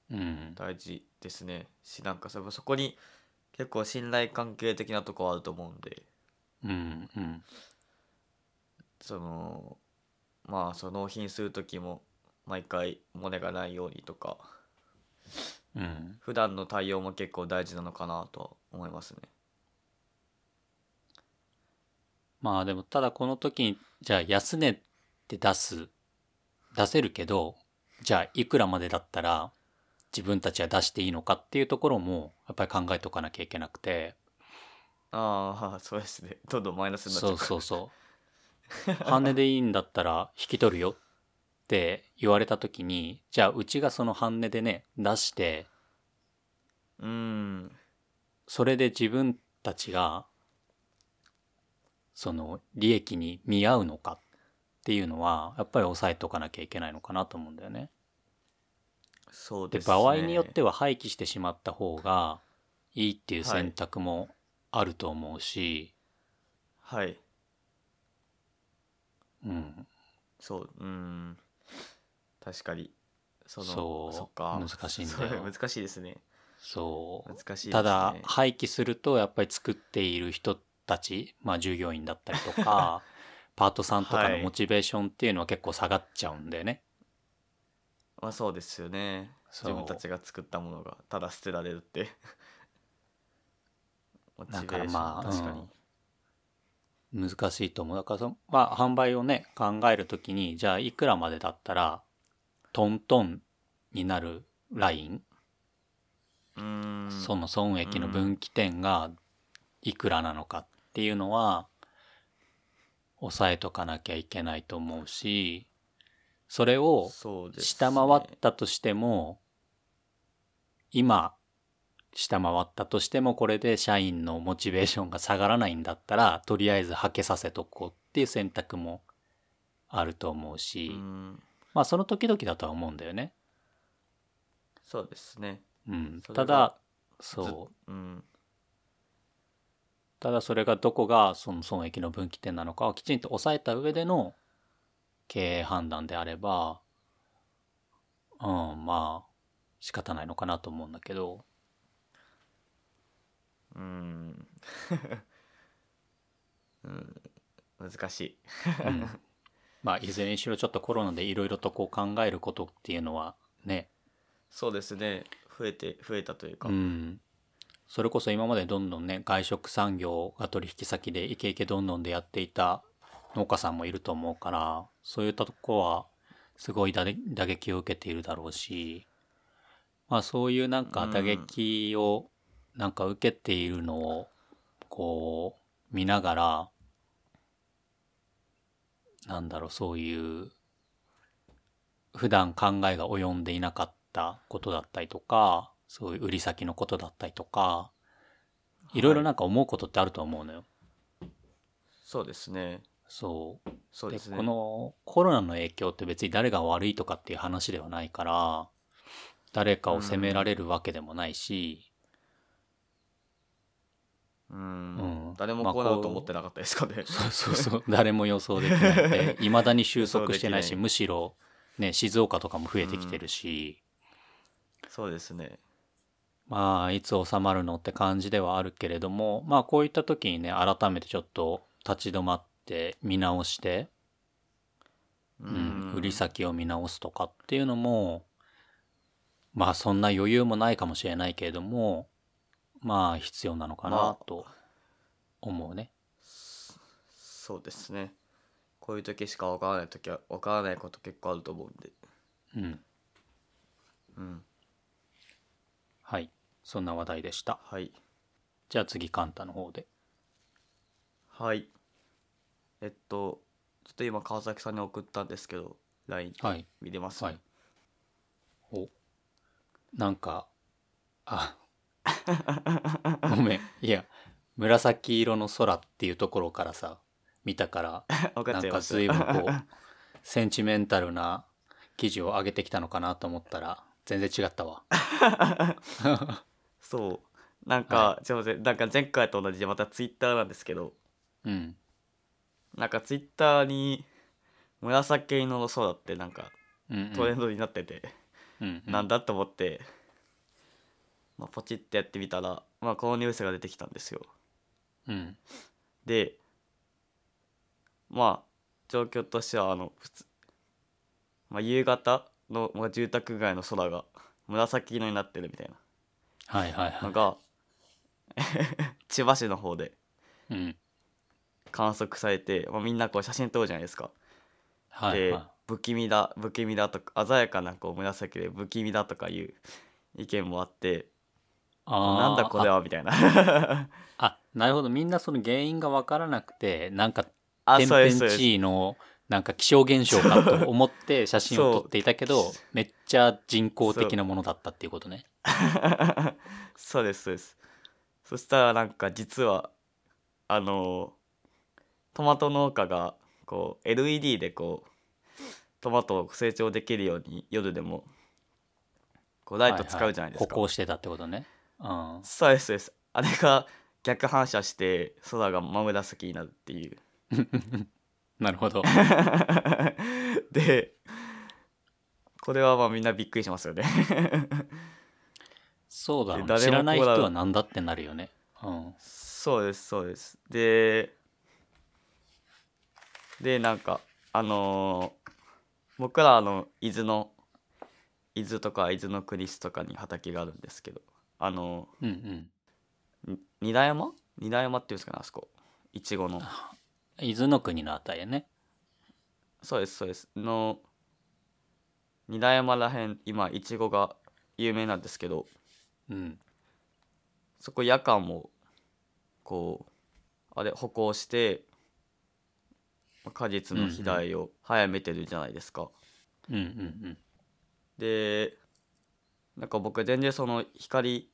Speaker 1: うん。
Speaker 2: 大事ですね。しなんかそそこに結構信頼関係的なとこはあると思うんで。
Speaker 1: うんうん。
Speaker 2: そのまあその納品する時も毎回漏れがないようにとか
Speaker 1: うん。
Speaker 2: 普段の対応も結構大事なのかなとは思いますね。
Speaker 1: まあでもただこの時にじゃあ安値って出す出せるけどじゃあいくらまでだったら自分たちは出していいのかっていうところもやっぱり考えとかなきゃいけなくて。
Speaker 2: ああそうですね。どんどんマイナスになっちゃ
Speaker 1: そううそうそう。半値でいいんだったら引き取るよ。って言われた時にじゃあうちがその半値でね出して
Speaker 2: うん。
Speaker 1: それで自分たちがその利益に見合うのかっていうのはやっぱり抑えとかなきゃいけないのかなと思うんだよね。で
Speaker 2: そうですね。
Speaker 1: 場合によっては廃棄してしまった方がいいっていう選択もあると思うし、
Speaker 2: はい。
Speaker 1: うん、
Speaker 2: そううん。確かに。その
Speaker 1: そう。
Speaker 2: そっか。
Speaker 1: 難しいんだよ。
Speaker 2: 難しいですね。
Speaker 1: そう。
Speaker 2: 難しいですね。
Speaker 1: ただ廃棄するとやっぱり作っている人たち、まあ、従業員だったりとか パートさんとかのモチベーションっていうのは結構下がっちゃうんだよね。
Speaker 2: まあそうですよね。
Speaker 1: そう。
Speaker 2: 自分たちが作ったものがただ捨てられるって。モチベーション
Speaker 1: だからまあ、
Speaker 2: 確かに、
Speaker 1: うん。難しいと思う。だからその、まあ、販売をね考えるときにじゃあいくらまでだったらトントンになるライン、その損益の分岐点がいくらなのかっていうのは抑えとかなきゃいけないと思うしそれを下回ったとしても今下回ったとしてもこれで社員のモチベーションが下がらないんだったらとりあえずはけさせとこうっていう選択もあると思うし、
Speaker 2: うん。
Speaker 1: まあその時々だとは思うんだよね。
Speaker 2: そうですね。
Speaker 1: うん、ただ
Speaker 2: ず
Speaker 1: そう。
Speaker 2: うん
Speaker 1: ただそれがどこがその損益の分岐点なのかをきちんと抑えた上での経営判断であればうんまあ仕方ないのかなと思うんだけど。
Speaker 2: うん。うん。難しい。
Speaker 1: うん。まあいずれにしろちょっとコロナでいろいろとこう考えることっていうのはね、
Speaker 2: そうですね。増えて増えたというか、
Speaker 1: うん、それこそ今までどんどんね外食産業が取引先でイケイケどんどんでやっていた農家さんもいると思うからそういったとこはすごい打打撃を受けているだろうしまあそういうなんか打撃をなんか受けているのをこう見ながらなんだろうそういう普段考えが及んでいなかったことだったりとかそういう売り先のことだったりとかい。ろいろなんか思うことってあると思うのよ。
Speaker 2: そうですね。
Speaker 1: そう。
Speaker 2: そうですね。
Speaker 1: このコロナの影響って別に誰が悪いとかっていう話ではないから誰かを責められるわけでもないし、
Speaker 2: うん、
Speaker 1: うん。
Speaker 2: 誰も
Speaker 1: まあ
Speaker 2: こうなる
Speaker 1: ことう
Speaker 2: 思ってなかったですかね、
Speaker 1: そうそうそう。誰も予想できないって。いまだに収束してないしむしろね静岡とかも増えてきてるし、
Speaker 2: そうですね
Speaker 1: まあいつ収まるのって感じではあるけれどもまあこういった時にね改めてちょっと立ち止まって見直して、
Speaker 2: う
Speaker 1: うん売り先を見直すとかっていうのもまあそんな余裕もないかもしれないけれどもまあ必要なのかな
Speaker 2: まあ
Speaker 1: と思うね。
Speaker 2: そうですねこういう時しかわからない時はわからないこと結構あると思うんで
Speaker 1: うん。
Speaker 2: うん
Speaker 1: はい。そんな話題でした。
Speaker 2: はい
Speaker 1: じゃあ次カンタの方で。
Speaker 2: はいえっとちょっと今川崎さんに送ったんですけど LINE
Speaker 1: はい。
Speaker 2: 見れます、
Speaker 1: はい。お。なんか、あ、ごめん。いや、紫色の空っていうところからさ、見たから、なんか随分こう、センチメンタルな記事を上げてきたのかなと思ったら、全然違ったわ。
Speaker 2: そうなんか、
Speaker 1: は
Speaker 2: すいませんなんか前回と同じでまたツイッターなんですけど
Speaker 1: うん。
Speaker 2: なんかツイッターに紫色の空ってなんか。トレンドになってて、
Speaker 1: うん、うん。
Speaker 2: なんだと思って、まあ、ポチってやってみたら、まあ、このニュースが出てきたんですよ
Speaker 1: うん。
Speaker 2: でまあ状況としてはあの普通、まあ、夕方の、まあ、住宅街の空が紫色になってるみたい
Speaker 1: はいはいはい。
Speaker 2: なのが 千葉市の方で
Speaker 1: うん。
Speaker 2: 観測されて、まあ、みんなこう写真撮るじゃないですか。で
Speaker 1: はいは
Speaker 2: 不気味だ不気味だとか鮮やかなこう紫で不気味だとかいう意見もあってなんだこれはみたいな
Speaker 1: ああ、なるほど。みんなその原因がわからなくて、なんか、
Speaker 2: あ
Speaker 1: 天
Speaker 2: そうですそうです
Speaker 1: 変地異の、なんか気象現象かと思って写真を撮っていたけど、めっちゃ人工的なものだったっていうことね。
Speaker 2: そうですそうですそしたらなんか実はあのトマト農家がこう LED でこうトマトを成長できるように夜でもこうライト使うじゃないですか、
Speaker 1: 歩行してたってことね。うん。
Speaker 2: そうですそうですあれが逆反射して空が真紫になるっていう
Speaker 1: なるほど。
Speaker 2: でこれはまあみんなびっくりしますよね
Speaker 1: そうだね。
Speaker 2: で誰も
Speaker 1: 知らない人は何だってなるよね。うん。
Speaker 2: そうですそうですででなんかあのー僕らあの伊豆の伊豆とか伊豆の国市とかに畑があるんですけどあの
Speaker 1: うんうん。
Speaker 2: に二田山二田山っていうんですかねあそこいちごの
Speaker 1: 伊豆の国のあたりやね。
Speaker 2: そうですそうですの二田山らへん今いちごが有名なんですけど
Speaker 1: うん。
Speaker 2: そこ夜間もこうあれ歩行して果実の肥大を早めてるじゃないですか。
Speaker 1: うんうんうん。
Speaker 2: でなんか僕全然その光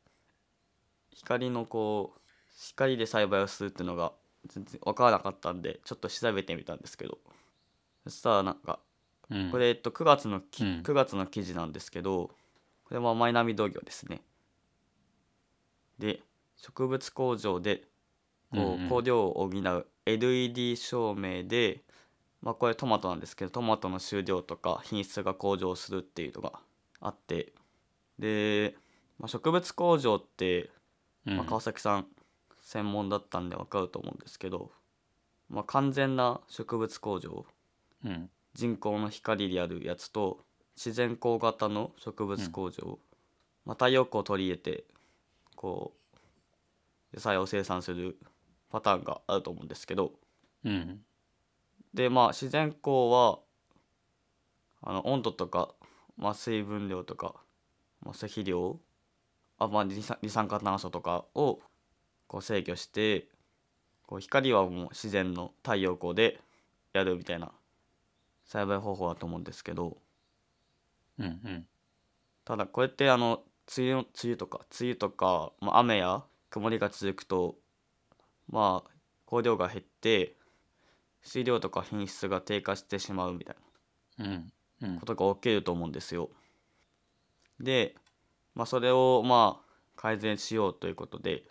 Speaker 2: 光のこう光で栽培をするっていうのが全然分からなかったんでちょっと調べてみたんですけどそしたらなんか
Speaker 1: うん、
Speaker 2: これ、えっと、9月のき、
Speaker 1: うん
Speaker 2: 9月の記事なんですけどこれはマイナミ同業ですねで植物工場でこ
Speaker 1: うんうん。
Speaker 2: う香料を補う LED 照明で、まあ、これトマトなんですけどトマトの収量とか品質が向上するっていうのがあってで、まあ、植物工場って、
Speaker 1: うん。
Speaker 2: まあ、川崎さん専門だったんで分かると思うんですけど、まあ、完全な植物工場
Speaker 1: うん。
Speaker 2: 人工の光でやるやつと自然光型の植物工場、まあ、太陽光を取り入れてこう野菜を生産するパターンがあると思うんですけど。
Speaker 1: うん。
Speaker 2: でまあ自然光はあの温度とか、まあ、水分量とか、まあ、赤量あ、まあ、二酸二酸化炭素とかをこう制御してこう光はもう自然の太陽光でやるみたいな栽培方法だと思うんですけど。
Speaker 1: うんうん。
Speaker 2: ただこれってあの梅雨の梅雨とか梅雨とか、まあ、雨や曇りが続くとまあ香料が減って水量とか品質が低下してしまうみたいな
Speaker 1: うんうん
Speaker 2: ことが起きると思うんですよ。で、まあ、それをまあ改善しようということで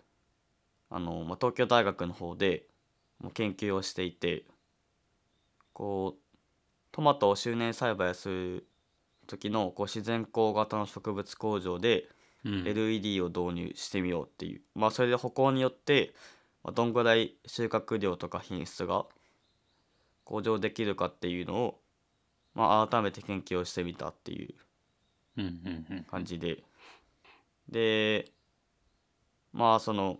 Speaker 2: あの、まあ、東京大学の方で研究をしていてこうトマトを周年栽培する時のこう自然光型の植物工場で
Speaker 1: うん。
Speaker 2: LED を導入してみようっていう、まあそれで歩行によってまあどんぐらい収穫量とか品質が向上できるかっていうのを、まあ、改めて研究をしてみたっていう
Speaker 1: うんうんうん。
Speaker 2: 感じで。でまあその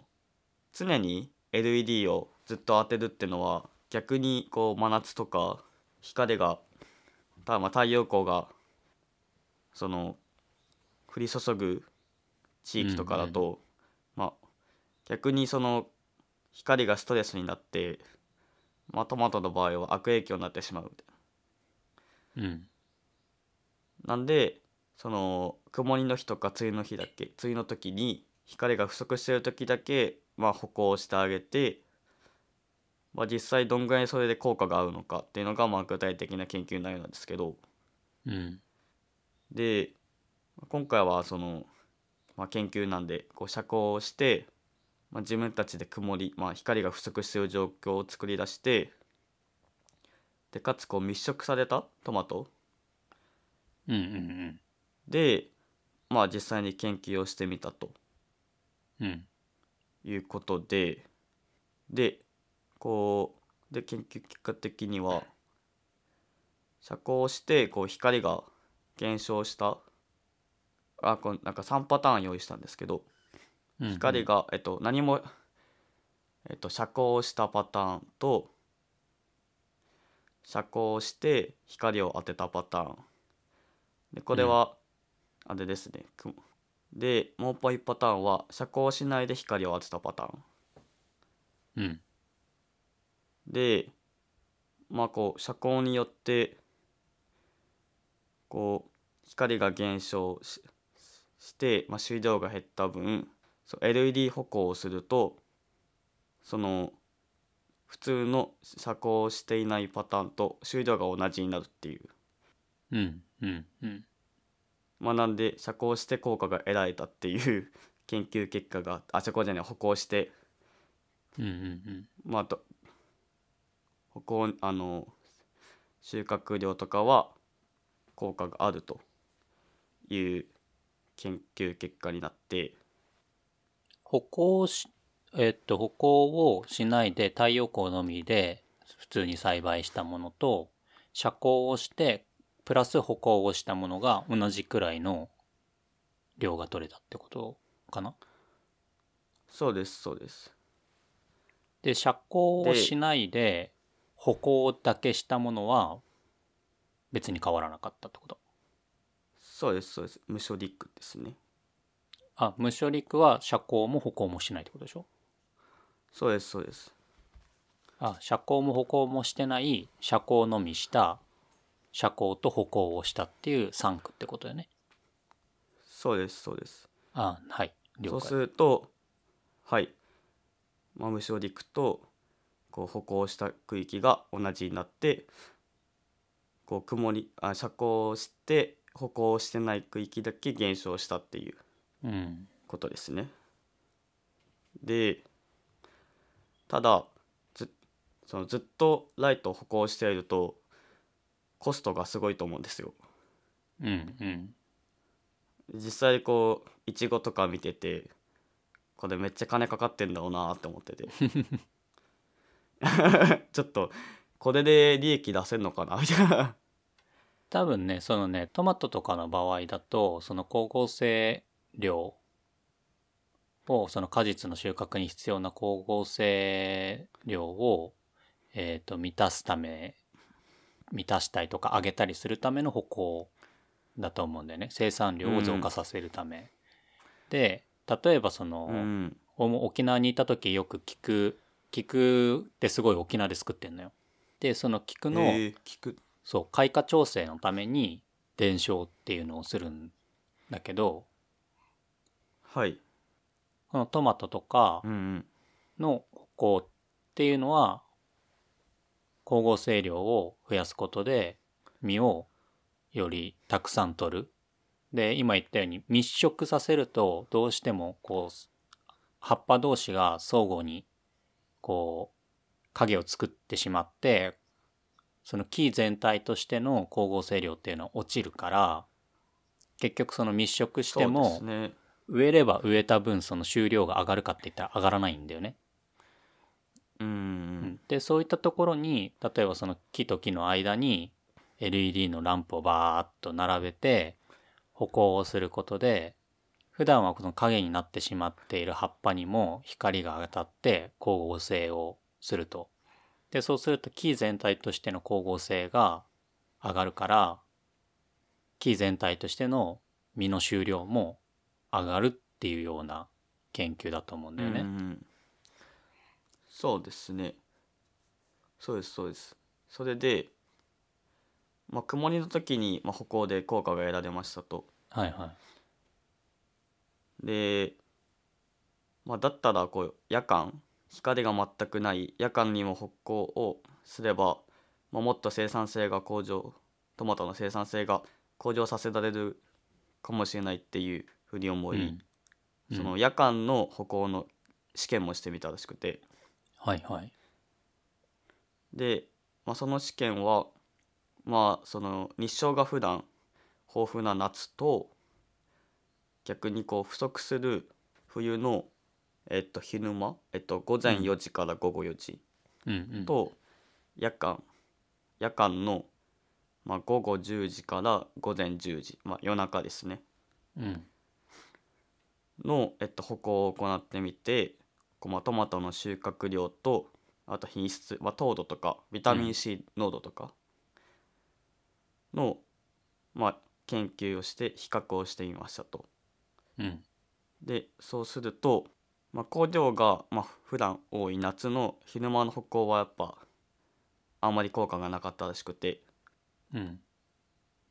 Speaker 2: 常に LED をずっと当てるっていうのは逆にこう真夏とか光がたまあ太陽光がその降り注ぐ地域とかだと、まあ逆にその光がストレスになって、まあ、トマトの場合は悪影響になってしまうみたいな。
Speaker 1: うん。
Speaker 2: なんでその曇りの日とか梅雨の日だけ梅雨の時に光が不足してる時だけまあ歩行してあげて、まあ、実際どんぐらいそれで効果があるのかっていうのがまあ具体的な研究内容なんですけど。
Speaker 1: うん
Speaker 2: で今回はその、まあ、研究なんでこう遮光をして、まあ、自分たちで曇り、まあ、光が不足している状況を作り出してでかつこう密植されたトマト。
Speaker 1: うんうん
Speaker 2: でまあ実際に研究をしてみたと。
Speaker 1: うんうん。
Speaker 2: いうことででこうで研究結果的には遮光してこう光が減少した。あこうなんか3パターン用意したんですけど
Speaker 1: うんうん。
Speaker 2: 光が、えっと、何も、えっと、遮光したパターンと遮光して光を当てたパターン。でこれは、あれですね。くでもう一パターンは遮光しないで光を当てたパターン。
Speaker 1: うん。
Speaker 2: でまあこう遮光によってこう光が減少しして、まあ、収量が減った分そう LED 歩行をするとその普通の遮光していないパターンと収量が同じになるっていう。
Speaker 1: うんうんうん。
Speaker 2: まあなんで遮光して効果が得られたっていう 研究結果があ遮光じゃない歩行して。
Speaker 1: うんうん。
Speaker 2: まああと歩行あの収穫量とかは効果があるという研究結果になって。
Speaker 1: 歩行しえっと歩行をしないで太陽光のみで普通に栽培したものと遮光をしてプラス歩行をしたものが同じくらいの量が取れたってことかな？
Speaker 2: そうですそうです。
Speaker 1: で遮光をしないで歩行だけしたものは別に変わらなかったってこと？
Speaker 2: そうですそうです。無処理区ですね。
Speaker 1: あ無処理区は遮光も歩行もしないってことでしょ？
Speaker 2: そうですそうです。
Speaker 1: あ遮光も歩行もしてない遮光のみした遮光と歩行をしたっていう3区ってことよね？
Speaker 2: そうですそうです。
Speaker 1: あはい了解。
Speaker 2: そうするとはい、まあ、無償陸とこう歩行した区域が同じになってこう曇りあ遮光して歩行してない区域だけ減少したっていう
Speaker 1: うん
Speaker 2: ことですね。でただずそのずっとライトを歩行しているとコストがすごいと思うんですよ。
Speaker 1: うんうん
Speaker 2: 実際こういちごとか見ててこれめっちゃ金かかってんだろうなって思ってて ちょっとこれで利益出せんのかな？みたいな
Speaker 1: 多分ねそのねトマトとかの場合だとその光合成量をその果実の収穫に必要な光合成量を、えー、と満たすため満たしたりとか上げたりするための歩行だと思うんだよね生産量を増加させるため。で例えばその、
Speaker 2: うん
Speaker 1: 沖縄にいた時よく菊菊ってすごい沖縄で作ってんのよ。でその菊の、
Speaker 2: へえ聞く
Speaker 1: そう開花調整のために伝承っていうのをするんだけど
Speaker 2: はい
Speaker 1: このトマトとかの歩行っていうのは光合成量を増やすことで実をよりたくさん取る。で今言ったように密植させるとどうしてもこう葉っぱ同士が相互にこう影を作ってしまってその木全体としての光合成量っていうのは落ちるから結局その密植しても
Speaker 2: ね
Speaker 1: 植えれば植えた分その収量が上がるかって言ったら上がらないんだよね。
Speaker 2: うん
Speaker 1: でそういったところに例えばその木と木の間に LED のランプをバーッと並べて歩行をすることで普段はこの影になってしまっている葉っぱにも光が当たって光合成をすると。でそうすると木全体としての光合成が上がるから木全体としての実の収量も上がるっていうような研究だと思うんだよね。
Speaker 2: うんうんそうですねそうですそうですそれでまあ曇りの時に、まあ、歩行で効果が得られましたと
Speaker 1: はいはい。
Speaker 2: で、まあ、だったらこう夜間光が全くない夜間にも歩行をすれば、まあ、もっと生産性が向上トマトの生産性が向上させられるかもしれないっていうふうに思い、
Speaker 1: うん。
Speaker 2: その夜間の歩行の試験もしてみたらしくて。
Speaker 1: はいはい。
Speaker 2: で、まあ、その試験はまあその日照が普段豊富な夏と逆にこう不足する冬の、えっと、昼間、えっと、午前4時から午後4時。
Speaker 1: うんうん。
Speaker 2: と夜間。夜間の、まあ、午後10時から午前10時、まあ、夜中ですね。
Speaker 1: うん。
Speaker 2: の、えっと、歩行を行ってみてこう、まあ、トマトの収穫量とあと品質、まあ、糖度とかビタミン C 濃度とかの、まあ、研究をして比較をしてみましたと。
Speaker 1: うん。
Speaker 2: でそうすると、まあ、工場が、まあ、普段多い夏の昼間の歩行はやっぱあんまり効果がなかったらしくて。
Speaker 1: うん。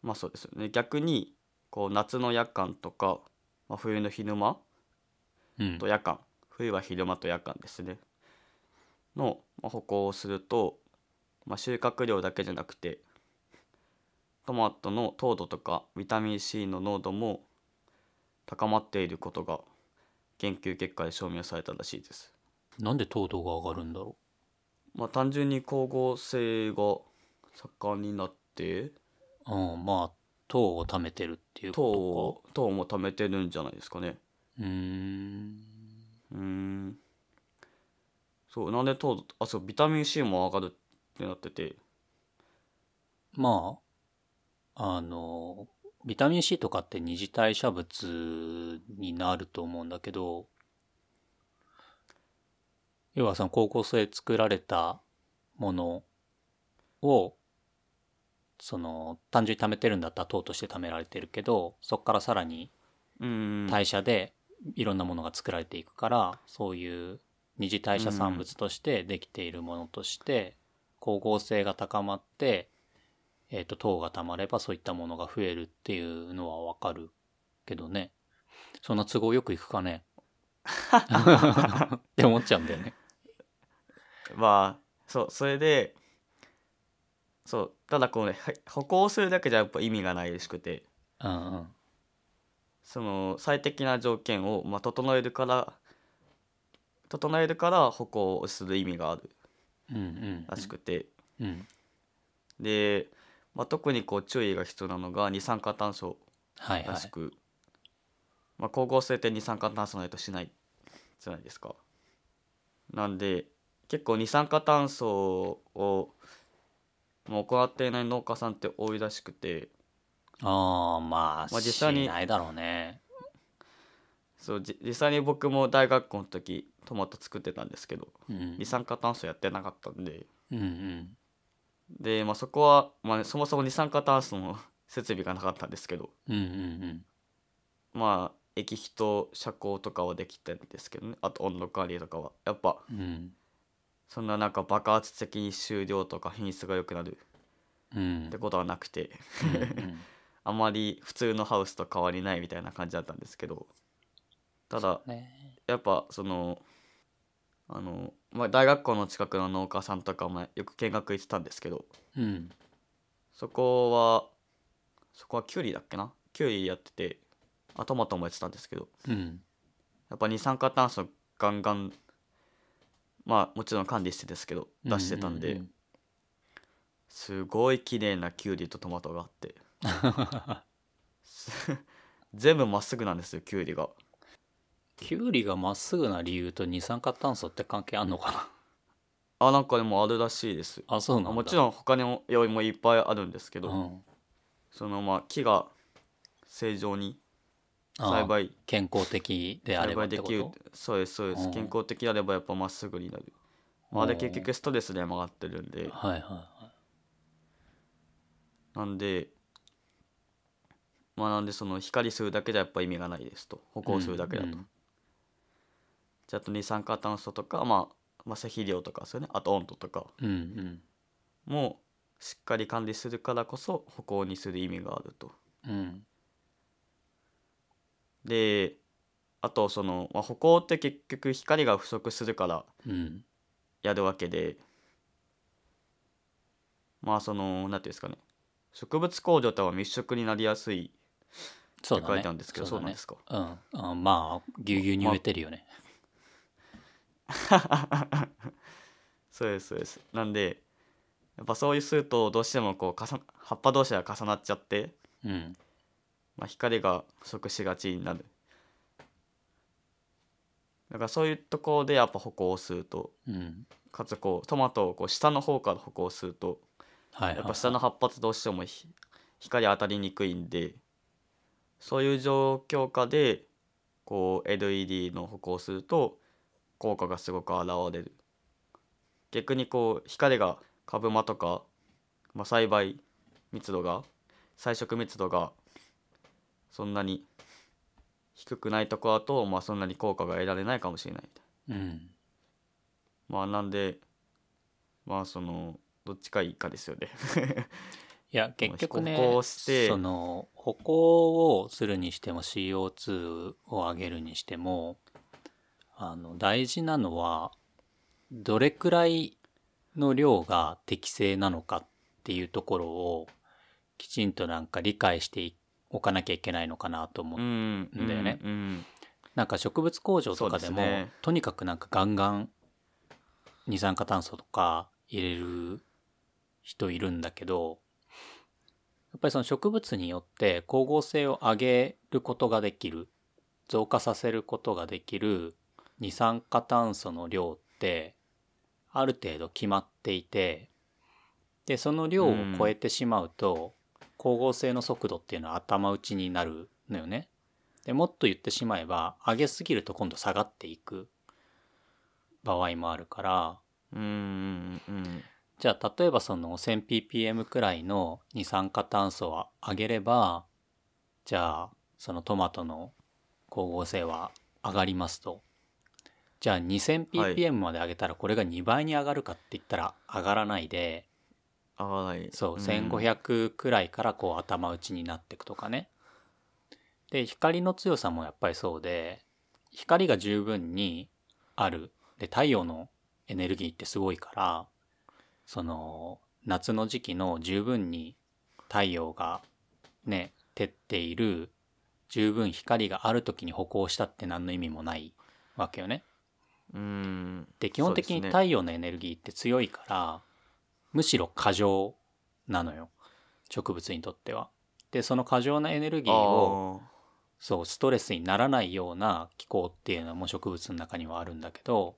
Speaker 2: まあそうですよね。逆にこう夏の夜間とか、まあ、冬の昼間
Speaker 1: うん。
Speaker 2: と夜間冬は昼間と夜間ですね。の、まあ、歩行をすると、まあ、収穫量だけじゃなくてトマトの糖度とかビタミン C の濃度も高まっていることが研究結果で証明されたらしいです。
Speaker 1: なんで糖度が上がるんだろ
Speaker 2: まあ単純に光合成が盛んになって
Speaker 1: ううんまあ糖を貯めてるっていう
Speaker 2: 糖
Speaker 1: こ
Speaker 2: を糖も貯めてるんじゃないですかね。
Speaker 1: とかうーん。
Speaker 2: うーん。そうなんで糖あそうビタミン C も上がるってなってて。
Speaker 1: まああのビタミン C とかって二次代謝物になると思うんだけど要はその光合成作られたものをその単純に貯めてるんだったら糖として貯められてるけどそこからさらに代謝でいろんなものが作られていくから、そういう二次代謝産物としてできているものとして、光合成が高まって、えっ、と、糖が溜まればそういったものが増えるっていうのはわかるけどね。そんな都合よくいくかね。って思っちゃうんだよね。
Speaker 2: まあそうそれでそうただこうねはい歩行するだけじゃやっぱ意味がないらしくて
Speaker 1: うんうん。
Speaker 2: その最適な条件を、まあ、整えるから整えるから歩行をする意味がある
Speaker 1: うんうん。
Speaker 2: らしくて、
Speaker 1: うん。
Speaker 2: で、まあ、特にこう注意が必要なのが二酸化炭素
Speaker 1: はいはい。
Speaker 2: らしく、まあ、光合成って二酸化炭素ないとしないじゃないですか。なんで結構二酸化炭素をもう行っていない農家さんって多いらしくて
Speaker 1: ああ、まあ、
Speaker 2: まあ実際に
Speaker 1: しないだろうね。
Speaker 2: そうじ実際に僕も大学校の時トマト作ってたんですけど
Speaker 1: うん
Speaker 2: 二。酸化炭素やってなかったんで
Speaker 1: うんうん。
Speaker 2: で、まあ、そこは、まあ、そもそも二酸化炭素の設備がなかったんですけど。
Speaker 1: うんうん
Speaker 2: まあ液肥と遮光とかはできてるんですけどね。あと温度管理とかは。やっぱ
Speaker 1: うん。うん。
Speaker 2: そんななんか爆発的に収量とか品質が良くなる。
Speaker 1: うん。
Speaker 2: ってことはなくて。
Speaker 1: うんうん。
Speaker 2: あまり普通のハウスと変わりないみたいな感じだったんですけど。ただ
Speaker 1: ね。
Speaker 2: やっぱそのあの、まあ、大学校の近くの農家さんとかもよく見学行ってたんですけど
Speaker 1: うん。
Speaker 2: そこはそこはキュウリだっけな？キュウリやっててあトマトもやってたんですけど
Speaker 1: うん。
Speaker 2: やっぱ二酸化炭素ガンガンまあもちろん管理してですけど出してたんで、すごい綺麗なキュウリとトマトがあって す 全部まっすぐなんですよキュウリが
Speaker 1: キュウリがまっすぐな理由と二酸化炭素って関係あんのか
Speaker 2: あなんかでもあるらしいです。
Speaker 1: なあそうなん
Speaker 2: もちろん他にも用意もいっぱいあるんですけど、
Speaker 1: うん、
Speaker 2: そのまあ木が正常に栽培
Speaker 1: 健康的であれ
Speaker 2: 栽
Speaker 1: ばってこ
Speaker 2: 培できる
Speaker 1: と
Speaker 2: そうですそうです。
Speaker 1: うん。
Speaker 2: 健康的であればやっぱまっすぐになる、まあ、あれ結局ストレスで曲がってるんで。
Speaker 1: はいはいは
Speaker 2: なんでまあなんでその光するだけじゃやっぱ意味がないですと。歩行するだけだと、
Speaker 1: うんうん
Speaker 2: ああと二酸化炭素とか、まあ、まあ肥料とかですよね。あと温度とか。もしっかり管理するからこそ歩行にする意味があると。
Speaker 1: うん。
Speaker 2: であとその、まあ、歩行って結局光が不足するから
Speaker 1: うん。
Speaker 2: やるわけでまあその何ていうんですかね。植物工場とは密食になりやすいって書いてあるんですけどそう,、なんですか？
Speaker 1: うん。あまあぎゅうぎゅうに植えてるよね、
Speaker 2: そうですそうです。なんでやっぱそういうするとどうしてもこう重な葉っぱ同士が重なっちゃって、
Speaker 1: うん。
Speaker 2: まあ、光が不足しがちになる。だからそういうところでやっぱ歩行をすると
Speaker 1: うん。
Speaker 2: かつこうトマトをこう下の方から歩行すると
Speaker 1: はいはい。
Speaker 2: やっぱ下の葉っぱとどうしてもひ光当たりにくいんでそういう状況下でこう LED の歩行すると効果がすごく現れる。逆にこう光が株間とか、まあ、栽培密度が彩色密度がそんなに低くないとこだと、まあ、そんなに効果が得られないかもしれない。みたいな
Speaker 1: うん。
Speaker 2: まあなんでまあそのどっちかいいかですよね。
Speaker 1: いや 結局ねその歩行をするにしても CO2 を上げるにしてもあの大事なのはどれくらいの量が適正なのかっていうところをきちんとなんか理解しておかなきゃいけないのかなと思う。
Speaker 2: うん
Speaker 1: だよね
Speaker 2: うんうん
Speaker 1: なんか植物工場とかでも
Speaker 2: ね
Speaker 1: とにかくなんかガンガン二酸化炭素とか入れる人いるんだけどやっぱりその植物によって光合成を上げることができる増加させることができる二酸化炭素の量ってある程度決まっていてでその量を超えてしまうと、光合成の速度っていうのは頭打ちになるのよね。でもっと言ってしまえば上げすぎると今度下がっていく場合もあるから。
Speaker 2: うん
Speaker 1: じゃあ例えばその 1000ppm くらいの二酸化炭素は上げればじゃあそのトマトの光合成は上がりますとじゃあ 2000ppm まで上げたらこれが2倍に上がるかって言ったら上がらないで
Speaker 2: 合わない
Speaker 1: そう、
Speaker 2: ん
Speaker 1: 1500くらいからこう頭打ちになっていくとかね。で、光の強さもやっぱりそうで、光が十分にある。で、太陽のエネルギーってすごいから、その、夏の時期の十分に太陽がね、照っている、十分光がある時に歩行したって何の意味もないわけよね。
Speaker 2: うん。
Speaker 1: で基本的に太陽のエネルギーって強いから、むしろ過剰なのよ。植物にとっては。でその過剰なエネルギーを
Speaker 2: あ
Speaker 1: そうストレスにならないような気候っていうのも植物の中にはあるんだけど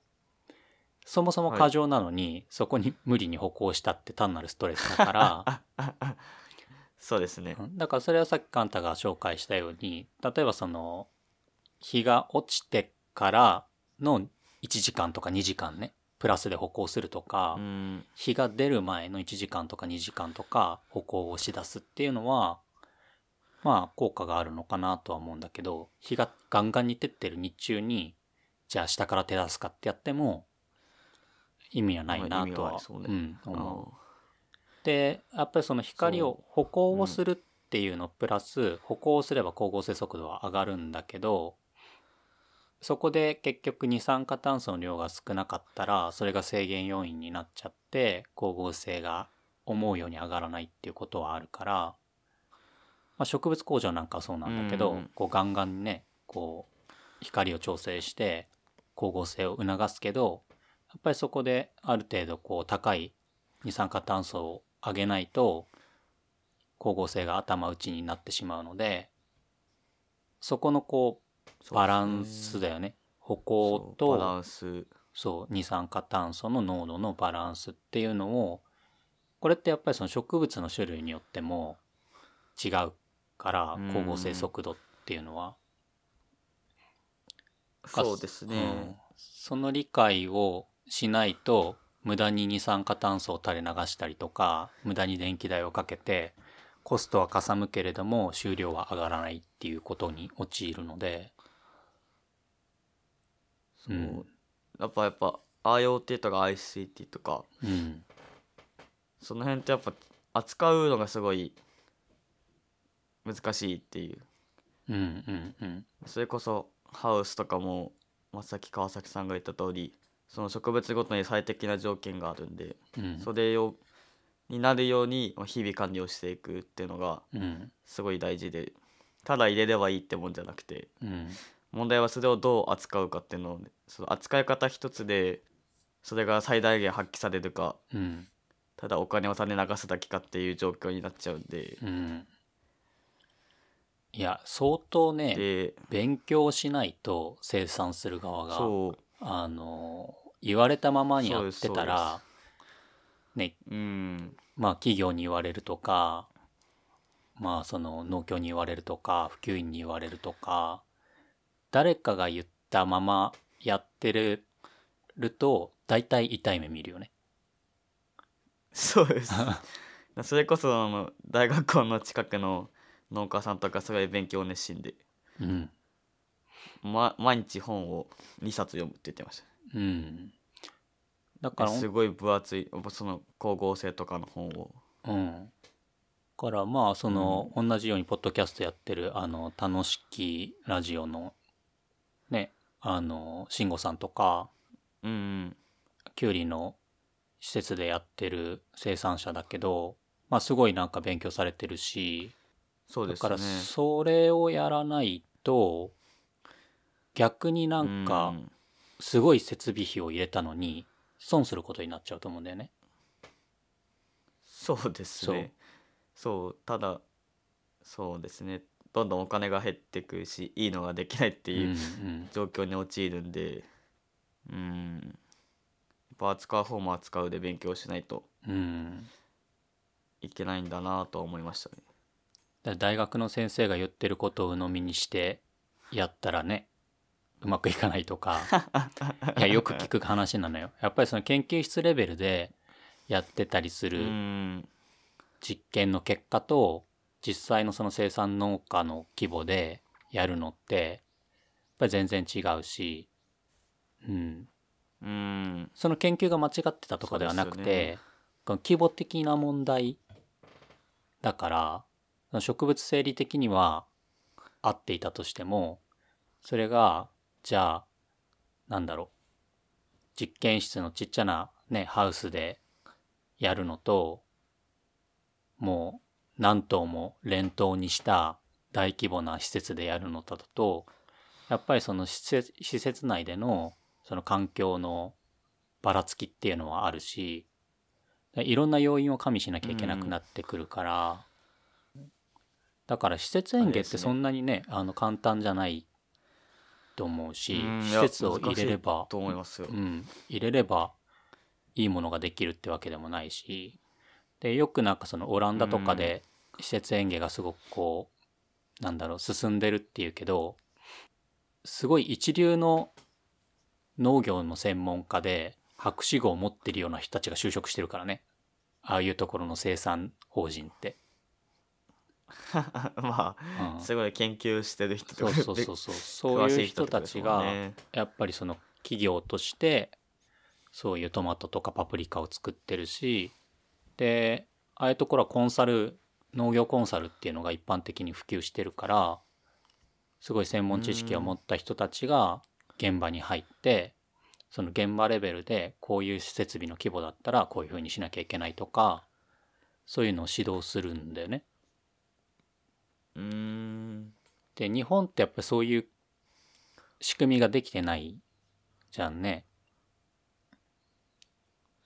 Speaker 1: そもそも過剰なのに、そこに無理に歩行したって単なるストレスだから
Speaker 2: ー そうですね。
Speaker 1: うん。だからそれはさっきカンタが紹介したように例えばその日が落ちてからの1時間とか2時間ねプラスで歩行するとか、
Speaker 2: うん。
Speaker 1: 日が出る前の1時間とか2時間とか歩行をしだすっていうのはまあ効果があるのかなとは思うんだけど日がガンガンに照ってる日中にじゃあ下から手出すかってやっても意味はないなとは
Speaker 2: うね。
Speaker 1: うん思う。
Speaker 2: あ
Speaker 1: でやっぱりその光を歩行をするっていうのプラス、歩行をすれば光合成速度は上がるんだけどそこで結局二酸化炭素の量が少なかったらそれが制限要因になっちゃって光合成が思うように上がらないっていうことはあるから、まあ、植物工場なんかはそうなんだけど、
Speaker 2: うん
Speaker 1: こうガンガンにねこう光を調整して光合成を促すけどやっぱりそこである程度こう高い二酸化炭素を上げないと光合成が頭打ちになってしまうのでそこのこうバランスだよね。歩行
Speaker 2: そうバラ
Speaker 1: と
Speaker 2: ンス。
Speaker 1: そう二酸化炭素の濃度のバランスっていうのをこれってやっぱりその植物の種類によっても違うから
Speaker 2: うん。
Speaker 1: 光合成速度っていうのは。
Speaker 2: そうですね、
Speaker 1: うん。その理解をしないと無駄に二酸化炭素を垂れ流したりとか無駄に電気代をかけてコストはかさむけれども収量は上がらないっていうことに陥るので、
Speaker 2: そう
Speaker 1: うん。
Speaker 2: やっぱやっぱ IoT とか ICT とか
Speaker 1: うん、
Speaker 2: その辺ってやっぱ扱うのがすごい難しいっていう。
Speaker 1: うん。うん。うん。
Speaker 2: それこそハウスとかも、まあ、さっき川崎さんが言った通りその植物ごとに最適な条件があるんで、
Speaker 1: うん。
Speaker 2: それをになるようにまあ日々管理をしていくっていうのが
Speaker 1: うん。
Speaker 2: すごい大事でただ入れればいいってもんじゃなくて
Speaker 1: うん
Speaker 2: 問題はそれをどう扱うかっていうのをその扱い方一つでそれが最大限発揮されるか
Speaker 1: うん。
Speaker 2: ただお金を垂れ流すだけかっていう状況になっちゃうんで、
Speaker 1: うんいや相当ね
Speaker 2: で
Speaker 1: 勉強しないと生産する側があの言われたままにやってたらね
Speaker 2: うん。
Speaker 1: まあ企業に言われるとかまあその農協に言われるとか普及員に言われるとか誰かが言ったままやってるると大体痛い目見るよね。
Speaker 2: そうです それこそあの大学校の近くの農家さんとかすごい勉強熱心で、
Speaker 1: うん。
Speaker 2: ま、毎日本を2冊読むって言ってました
Speaker 1: うん。だから、
Speaker 2: すごい分厚いその光合成とかの本を
Speaker 1: うん。だからまあその、同じようにポッドキャストやってるあの楽しきラジオのねあの慎吾さんとか
Speaker 2: うんうん。
Speaker 1: きゅうりの施設でやってる生産者だけどまあすごいなんか勉強されてるしだから
Speaker 2: そうですね。
Speaker 1: それをやらないと逆になんか
Speaker 2: うん。
Speaker 1: すごい設備費を入れたのに損することになっちゃうと思うんだよね。
Speaker 2: そうですね。そうただそうですねどんどんお金が減ってくしいいのができないって
Speaker 1: うん
Speaker 2: いううん状況に陥るんでうん。やっぱ扱う方も扱うで勉強しないと
Speaker 1: うん。
Speaker 2: いけないんだなとは思いましたね。
Speaker 1: だ大学の先生が言ってることを鵜呑みにしてやったらねうまくいかないとか いやよく聞く話なのよ。やっぱりその研究室レベルでやってたりす
Speaker 2: う
Speaker 1: る
Speaker 2: ん。
Speaker 1: 実験の結果と実際のその生産農家の規模でやるのってやっぱり全然違うし、うん、
Speaker 2: うん。
Speaker 1: その研究が間違ってたとかではなくて、
Speaker 2: ね。
Speaker 1: この規模的な問題だから植物生理的には合っていたとしてもそれがじゃあなんだろう。実験室のちっちゃなねハウスでやるのともう何棟も連棟にした大規模な施設でやるのだとやっぱりその施設施設内でのその環境のばらつきっていうのはあるしいろんな要因を加味しなきゃいけなくなってくるから、だから施設園芸ってそんなにねあの簡単じゃないと思うし
Speaker 2: うん
Speaker 1: 施設を入れれば
Speaker 2: と思いますよ。
Speaker 1: うん、入れればいいものができるってわけでもないしでよくなんかそのオランダとかで施設園芸がすごくこうなんだろう進んでるっていうけどすごい一流の農業の専門家で博士号を持ってるような人たちが就職してるからね。ああいうところの生産法人って。
Speaker 2: ま
Speaker 1: うん。
Speaker 2: あすごい研究してる人とか
Speaker 1: そうそうそうそう。いう人たちがやっぱりその企業としてそういうトマトとかパプリカを作ってるしでああいうところはコンサル農業コンサルっていうのが一般的に普及してるからすごい専門知識を持った人たちが現場に入ってその現場レベルでこういう設備の規模だったらこういうふうにしなきゃいけないとかそういうのを指導するんだよね。
Speaker 2: うーん
Speaker 1: で日本ってやっぱそういう仕組みができてないじゃんね。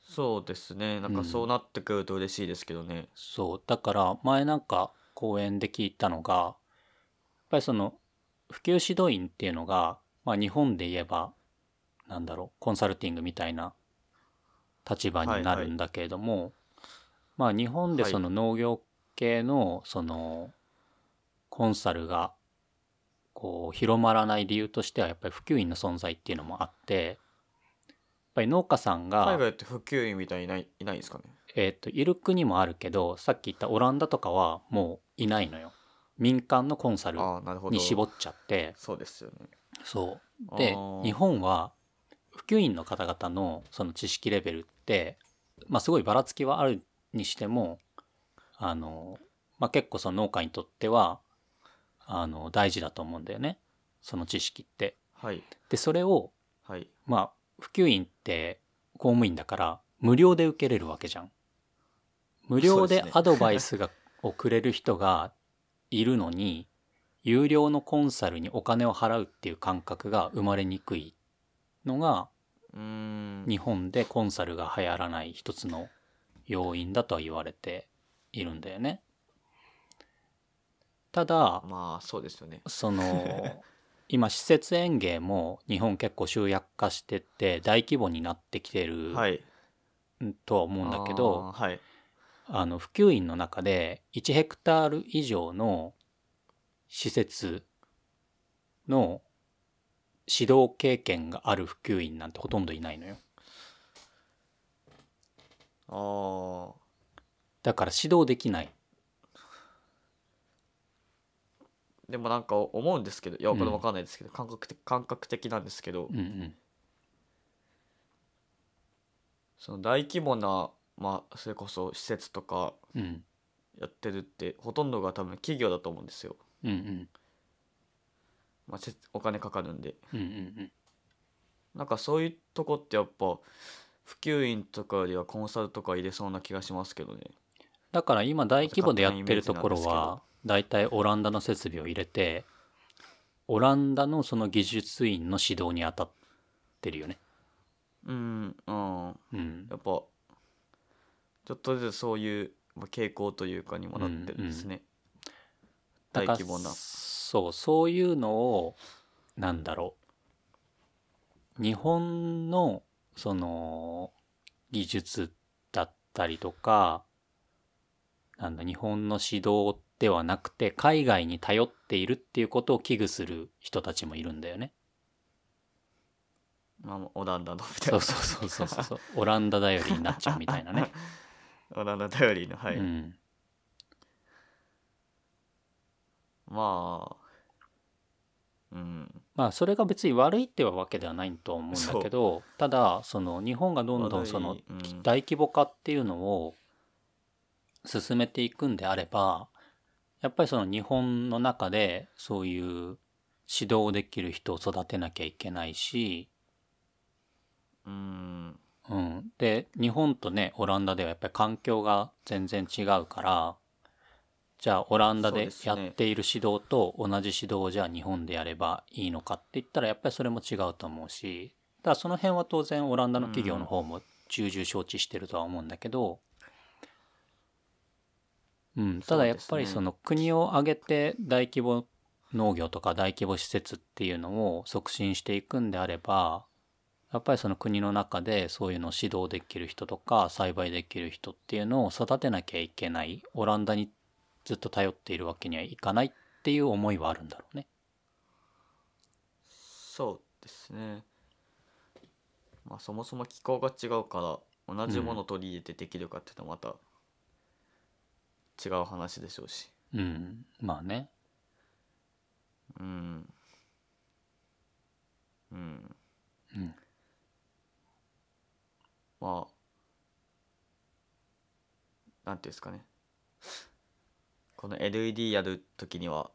Speaker 2: そうですね。なん
Speaker 1: うん。
Speaker 2: かそうなってくると嬉しいですけどね。
Speaker 1: そう。だから前なんか講演で聞いたのがやっぱりその普及指導員っていうのが、まあ、日本で言えばなんだろうコンサルティングみたいな立場になるんだけれども、まあ日本で
Speaker 2: はい。
Speaker 1: その農業系のそのコンサルがこう広まらない理由としてはやっぱり普及員の存在っていうのもあってぱり農家さんが
Speaker 2: 海外って普及員みたいにいないいないんですかね？
Speaker 1: えっ、と、いる国もあるけど、さっき言ったオランダとかはもういないのよ。民間のコンサルに絞っちゃって、
Speaker 2: そうですよね
Speaker 1: そう。で日本は普及員の方々のその知識レベルって、まあすごいばらつきはあるにしても、あの、まあ結構その農家にとっては、あの、大事だと思うんだよね。その知識って。
Speaker 2: はい
Speaker 1: で、それを、
Speaker 2: はい
Speaker 1: まあ、普及員って公務員だから無料で受けれるわけじゃん。無料
Speaker 2: で
Speaker 1: アドバイスがをくれる人がいるのに、有料のコンサルにお金を払うっていう感覚が生まれにくいのが、日本でコンサルが流行らない一つの要因だとは言われているんだよね。ただ、
Speaker 2: まあそうですよね
Speaker 1: その 今施設園芸も日本結構集約化してって大規模になってきてる
Speaker 2: はい。
Speaker 1: とは思うんだけど、
Speaker 2: あーはい。
Speaker 1: あの普及員の中で1ヘクタール以上の施設の指導経験がある普及員なんてほとんどいないのよ。
Speaker 2: ああ
Speaker 1: だから指導できない
Speaker 2: でもなんか思うんですけどいやこれ
Speaker 1: うん
Speaker 2: わかんないですけど、感覚的感覚的なんですけど、
Speaker 1: うんうん。
Speaker 2: その大規模なまあそれこそ施設とか
Speaker 1: うん。
Speaker 2: やってるってほとんどが多分企業だと思うんですよ、
Speaker 1: うんうん。
Speaker 2: まあ、せお金かかるんで。
Speaker 1: うんうんうん。
Speaker 2: なんかそういうとこってやっぱ普及員とかよりはコンサルとか入れそうな気がしますけどね。
Speaker 1: だから今大規模でやってるところは大体オランダの設備を入れてオランダのその技術員の指導に当たってるよね。
Speaker 2: うんうん
Speaker 1: うん。
Speaker 2: やっぱちょっとずつそういうまあ傾向というかにもなってるんですね、
Speaker 1: だから
Speaker 2: 大規模な。
Speaker 1: そうそういうのをなんだろう。日本のその技術だったりとかなんだ日本の指導ではなくて海外に頼っているっていうことを危惧する人たちもいるんだよね。
Speaker 2: まあ、オランダのみたいな。
Speaker 1: そうそうそうそうそう。オランダ頼りになっちゃうみたいなね。
Speaker 2: オランダ頼りのはい、
Speaker 1: うん、
Speaker 2: まあうん。
Speaker 1: まあそれが別に悪いってわけではないと思うんだけどただその日本がどんどんその
Speaker 2: 悪いうん。
Speaker 1: 大規模化っていうのを進めていくんであればやっぱりその日本の中でそういう指導できる人を育てなきゃいけないし、
Speaker 2: うん。
Speaker 1: うん、で日本とねオランダではやっぱり環境が全然違うからじゃあオランダでやっている指導と同じ指導をじゃあ日本でやればいいのかって言ったらやっぱりそれも違うと思うしただその辺は当然オランダの企業の方も重々承知してるとは思うんだけど、うん、ただやっぱり
Speaker 2: そ
Speaker 1: の国を挙げて大規模農業とか大規模施設っていうのを促進していくんであればやっぱりその国の中でそういうのを指導できる人とか栽培できる人っていうのを育てなきゃいけないオランダにずっと頼っているわけにはいかないっていう思いはあるんだろうね。
Speaker 2: そうですねまあそもそも気候が違うから同じものを取り入れてできるかっていうとまた違う話でしょうし。
Speaker 1: うん、まあね。
Speaker 2: うん。うん。
Speaker 1: うん、
Speaker 2: まあなんていうんですかね。この LED やるときには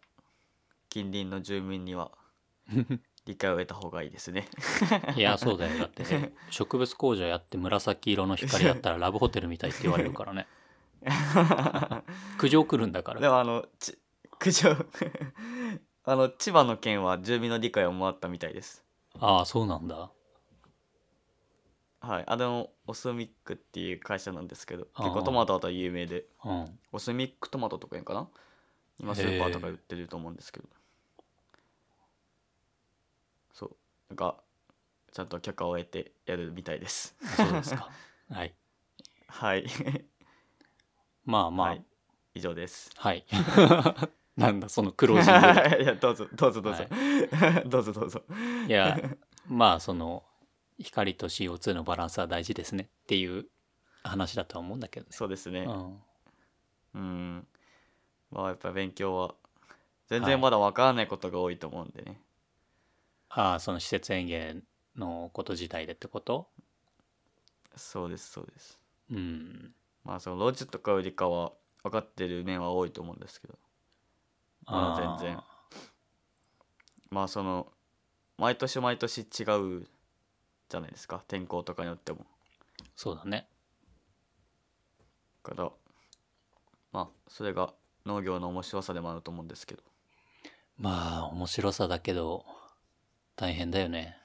Speaker 2: 近隣の住民には 理解を得た方がいいですね。
Speaker 1: いやそうだよ。だってね 植物工場やって紫色の光やったらラブホテルみたいって言われるからね 苦情来るんだから。
Speaker 2: でもあのち苦情 あの千葉の県は住民の理解をもらったみたいです。
Speaker 1: ああそうなんだ。
Speaker 2: はい。あのオスミックっていう会社なんですけど結構トマトだと有名で。
Speaker 1: うん。
Speaker 2: オスミックトマトとか言うかな？今スーパーとか売ってると思うんですけど。そう。なんかちゃんと許可を得てやるみたいです。
Speaker 1: そうですか。はい。
Speaker 2: はい
Speaker 1: まあまあ。
Speaker 2: はい。以上です。
Speaker 1: はい、なんだそのクロージング
Speaker 2: いやどうぞどうぞどうぞ、どうぞ どうぞ。
Speaker 1: いやまあその光と CO2 のバランスは大事ですねっていう話だとは思うんだけどね。
Speaker 2: そうですね。
Speaker 1: うん、
Speaker 2: うん。まあやっぱ勉強は全
Speaker 1: はい。
Speaker 2: 然まだ分からないことが多いと思うんでね、
Speaker 1: ああその施設園芸のこと自体でってこと？
Speaker 2: そうですそうです。
Speaker 1: うん。
Speaker 2: まあその路地とかよりかは分かってる面は多いと思うんですけど。まだ全然。
Speaker 1: あ
Speaker 2: まあその毎年毎年違うじゃないですか。天候とかによっても。
Speaker 1: ーそうだね。
Speaker 2: だからまあそれが農業の面白さでもあると思うんですけど。
Speaker 1: まあ面白さだけど大変だよね。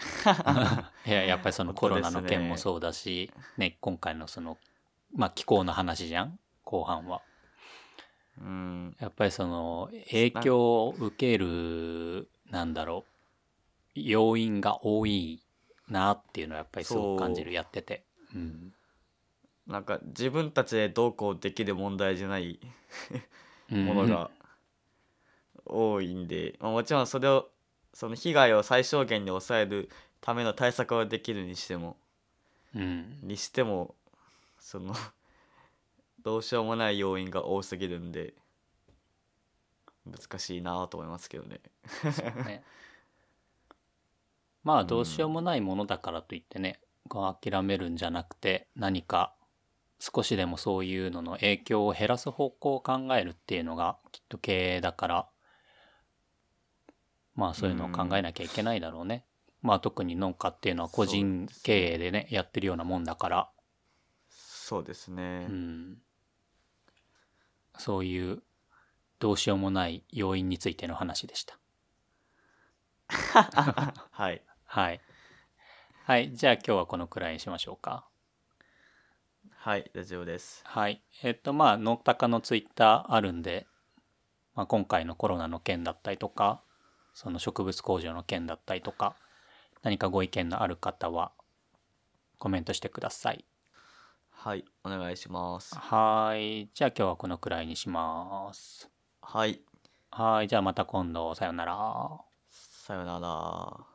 Speaker 1: いややっぱりその コロナの件もそうだし、ね今回のそのまあ気候の話じゃん？後半は。
Speaker 2: うん。
Speaker 1: やっぱりその影響を受けるなんだろう要因が多いなっていうのはやっぱりすごく感じるやってて。うん。
Speaker 2: なんか自分たちでどうこうできる問題じゃない
Speaker 1: うん。
Speaker 2: ものが多いんで、まあ、もちろんそれをその被害を最小限に抑えるための対策はできるにしても
Speaker 1: うん
Speaker 2: にしてもその どうしようもない要因が多すぎるんで難しいなと思いますけどね。
Speaker 1: ね まあどうしようもないものだからといってね、こう諦めるんじゃなくて何か少しでもそういうのの影響を減らす方向を考えるっていうのがきっと経営だからまあそういうのを考えなきゃいけないだろうね。まあ特に農家っていうのは個人経営でねやってるようなもんだから、
Speaker 2: そうですね。
Speaker 1: うん、そういうどうしようもない要因についての話でした。
Speaker 2: はい。
Speaker 1: はい。はい。じゃあ今日はこのくらいにしましょうか。
Speaker 2: はい、大丈夫です。
Speaker 1: はい。えっと、まあ、ノタカのツイッターあるんで、まあ、今回のコロナの件だったりとか、その植物工場の件だったりとか、何かご意見のある方は、コメントしてください。
Speaker 2: はい、お願いします。
Speaker 1: はい。じゃあ今日はこのくらいにします。
Speaker 2: はい、
Speaker 1: はい。じゃあまた今度、さよなら。
Speaker 2: さよなら。